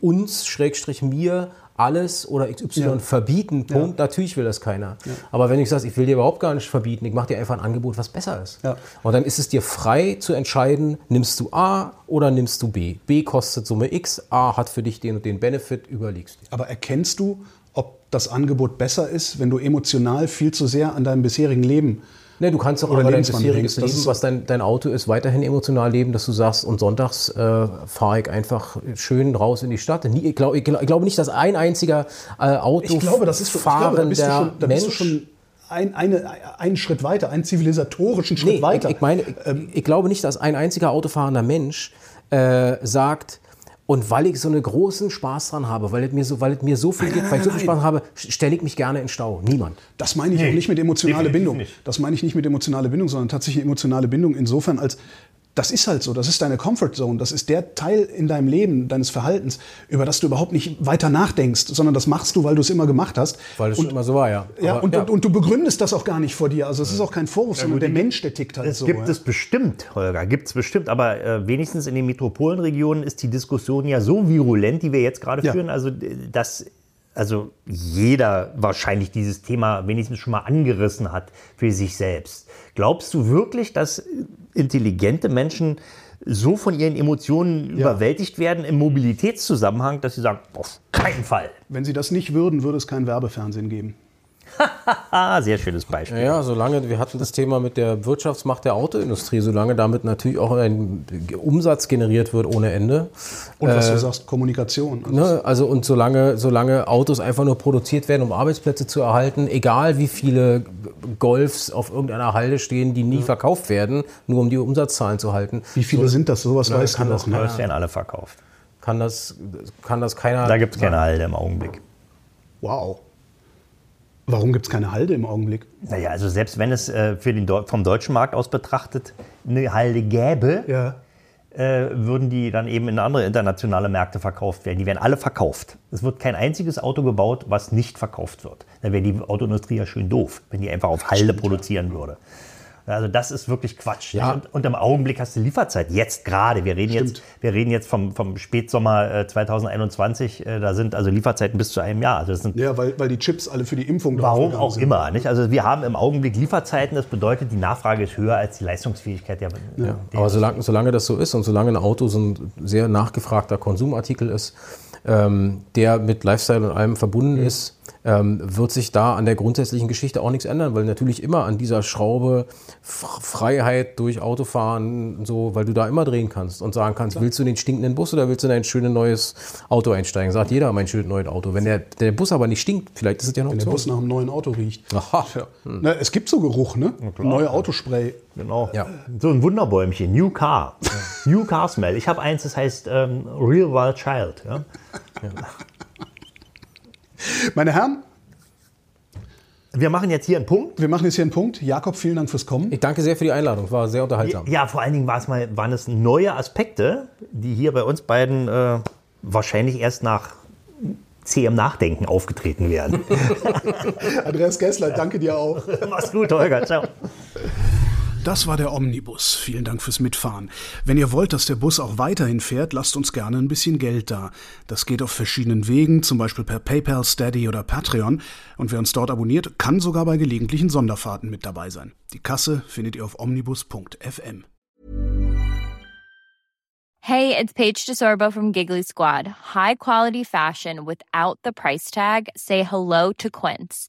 uns, Schrägstrich mir, alles oder XY Ja. verbieten, Punkt. Natürlich will das keiner. Aber wenn ich sage, ich will dir überhaupt gar nicht verbieten, ich mache dir einfach ein Angebot, was besser ist. Ja. Und dann ist es dir frei zu entscheiden, nimmst du A oder nimmst du B. B kostet Summe X, A hat für dich den und den Benefit, überlegst dir. Aber erkennst du, ob das Angebot besser ist, wenn du emotional viel zu sehr an deinem bisherigen Leben Ne, du kannst auch über dein bisheriges Leben, was dein, dein Auto ist, weiterhin emotional leben, dass du sagst, und sonntags äh, fahre ich einfach schön raus in die Stadt. Nie, ich, glaub, ich, glaub- ich glaube nicht, dass ein einziger äh, Auto Ich glaube, das ist schon, ich glaube, da bist du fahrender schon, da Mensch ein, eine, einen Schritt weiter, einen zivilisatorischen Schritt Nee, weiter. Ich, ich meine, ich, ich glaube nicht, dass ein einziger autofahrender Mensch äh, sagt, Und weil ich so einen großen Spaß dran habe, weil es mir so, weil es mir so viel gibt, weil ich so viel Spaß habe, stelle ich mich gerne in Stau. Niemand. Das meine ich auch nicht mit emotionale definitiv Bindung. nicht. Das meine ich nicht mit emotionale Bindung, sondern tatsächlich emotionale Bindung insofern als das ist halt so, das ist deine Comfort Zone, das ist der Teil in deinem Leben, deines Verhaltens, über das du überhaupt nicht weiter nachdenkst, sondern das machst du, weil du es immer gemacht hast. Weil es schon immer so war, ja. Ja, Aber, und, Und, und du begründest das auch gar nicht vor dir. Also es ist auch kein Vorwurf, sondern der Mensch, der tickt halt Es so. gibt ja. es bestimmt, Holger, gibt es bestimmt. Aber äh, wenigstens in den Metropolenregionen ist die Diskussion ja so virulent, die wir jetzt gerade Ja. führen. Also, dass also jeder wahrscheinlich dieses Thema wenigstens schon mal angerissen hat für sich selbst. Glaubst du wirklich, dass intelligente Menschen so von ihren Emotionen überwältigt werden im Mobilitätszusammenhang, dass sie sagen, auf keinen Fall. Wenn sie das nicht würden, würde es kein Werbefernsehen geben. Sehr schönes Beispiel. Ja, ja, solange, wir hatten das Thema mit der Wirtschaftsmacht der Autoindustrie, solange damit natürlich auch ein Umsatz generiert wird ohne Ende. Und was du sagst, Kommunikation. Also Ne, also und solange, solange Autos einfach nur produziert werden, um Arbeitsplätze zu erhalten, egal wie viele Golfs auf irgendeiner Halde stehen, die nie verkauft werden, nur um die Umsatzzahlen zu halten, Wie viele sind das? Sowas weißt kann du das? Das werden alle verkauft. kann das, kann das keiner. Da gibt es keine Halde im Augenblick. Wow. Warum gibt es keine Halde im Augenblick? Naja, also selbst wenn es äh, für den Deu vom deutschen Markt aus betrachtet eine Halde gäbe, Ja. äh, würden die dann eben in andere internationale Märkte verkauft werden. Die werden alle verkauft. Es wird kein einziges Auto gebaut, was nicht verkauft wird. Da wäre die Autoindustrie ja schön doof, wenn die einfach auf Halde produzieren würde. Also das ist wirklich Quatsch. Ja. Und, und im Augenblick hast du Lieferzeit. Jetzt gerade. Wir reden jetzt, wir reden jetzt vom, vom Spätsommer äh, 2021. Äh, da sind also Lieferzeiten bis zu einem Jahr. Also das sind Ja, weil, weil die Chips alle für die Impfung Warum auch sind. immer. Nicht? Also wir haben im Augenblick Lieferzeiten. Das bedeutet, die Nachfrage ist höher als die Leistungsfähigkeit der. der Aber solange, solange das so ist und solange ein Auto so ein sehr nachgefragter Konsumartikel ist, ähm, der mit Lifestyle und allem verbunden ist, ähm, wird sich da an der grundsätzlichen Geschichte auch nichts ändern, weil natürlich immer an dieser Schraube Freiheit durch Autofahren, so, weil du da immer drehen kannst und sagen kannst, willst du den stinkenden Bus oder willst du in ein schönes neues Auto einsteigen? Sagt jeder, mein schönes neues Auto. Wenn der, der Bus aber nicht stinkt, vielleicht ist es ja noch Wenn der. Bus nach einem neuen Auto riecht. Aha. Ja. Na, es gibt so Geruch, ne? Neue Autospray. Genau. Ja. So ein Wunderbäumchen. New Car. New Car Smell. Ich habe eins, das heißt ähm, Real Wild Child. Ja? Meine Herren, Wir machen jetzt hier einen Punkt. wir machen jetzt hier einen Punkt. Jakob, vielen Dank fürs Kommen. Ich danke sehr für die Einladung, war sehr unterhaltsam. Ja, vor allen Dingen war es mal, waren es neue Aspekte, die hier bei uns beiden äh, wahrscheinlich erst nach zähem Nachdenken aufgetreten werden. Andreas Gessler, danke dir auch. Mach's gut, Holger. Ciao. Das war der Omnibus. Vielen Dank fürs Mitfahren. Wenn ihr wollt, dass der Bus auch weiterhin fährt, lasst uns gerne ein bisschen Geld da. Das geht auf verschiedenen Wegen, zum Beispiel per PayPal, Steady oder Patreon. Und wer uns dort abonniert, kann sogar bei gelegentlichen Sonderfahrten mit dabei sein. Die Kasse findet ihr auf omnibus.fm. Hey, it's Paige DeSorbo from Giggly Squad. High quality fashion without the price tag. Say hello to Quince.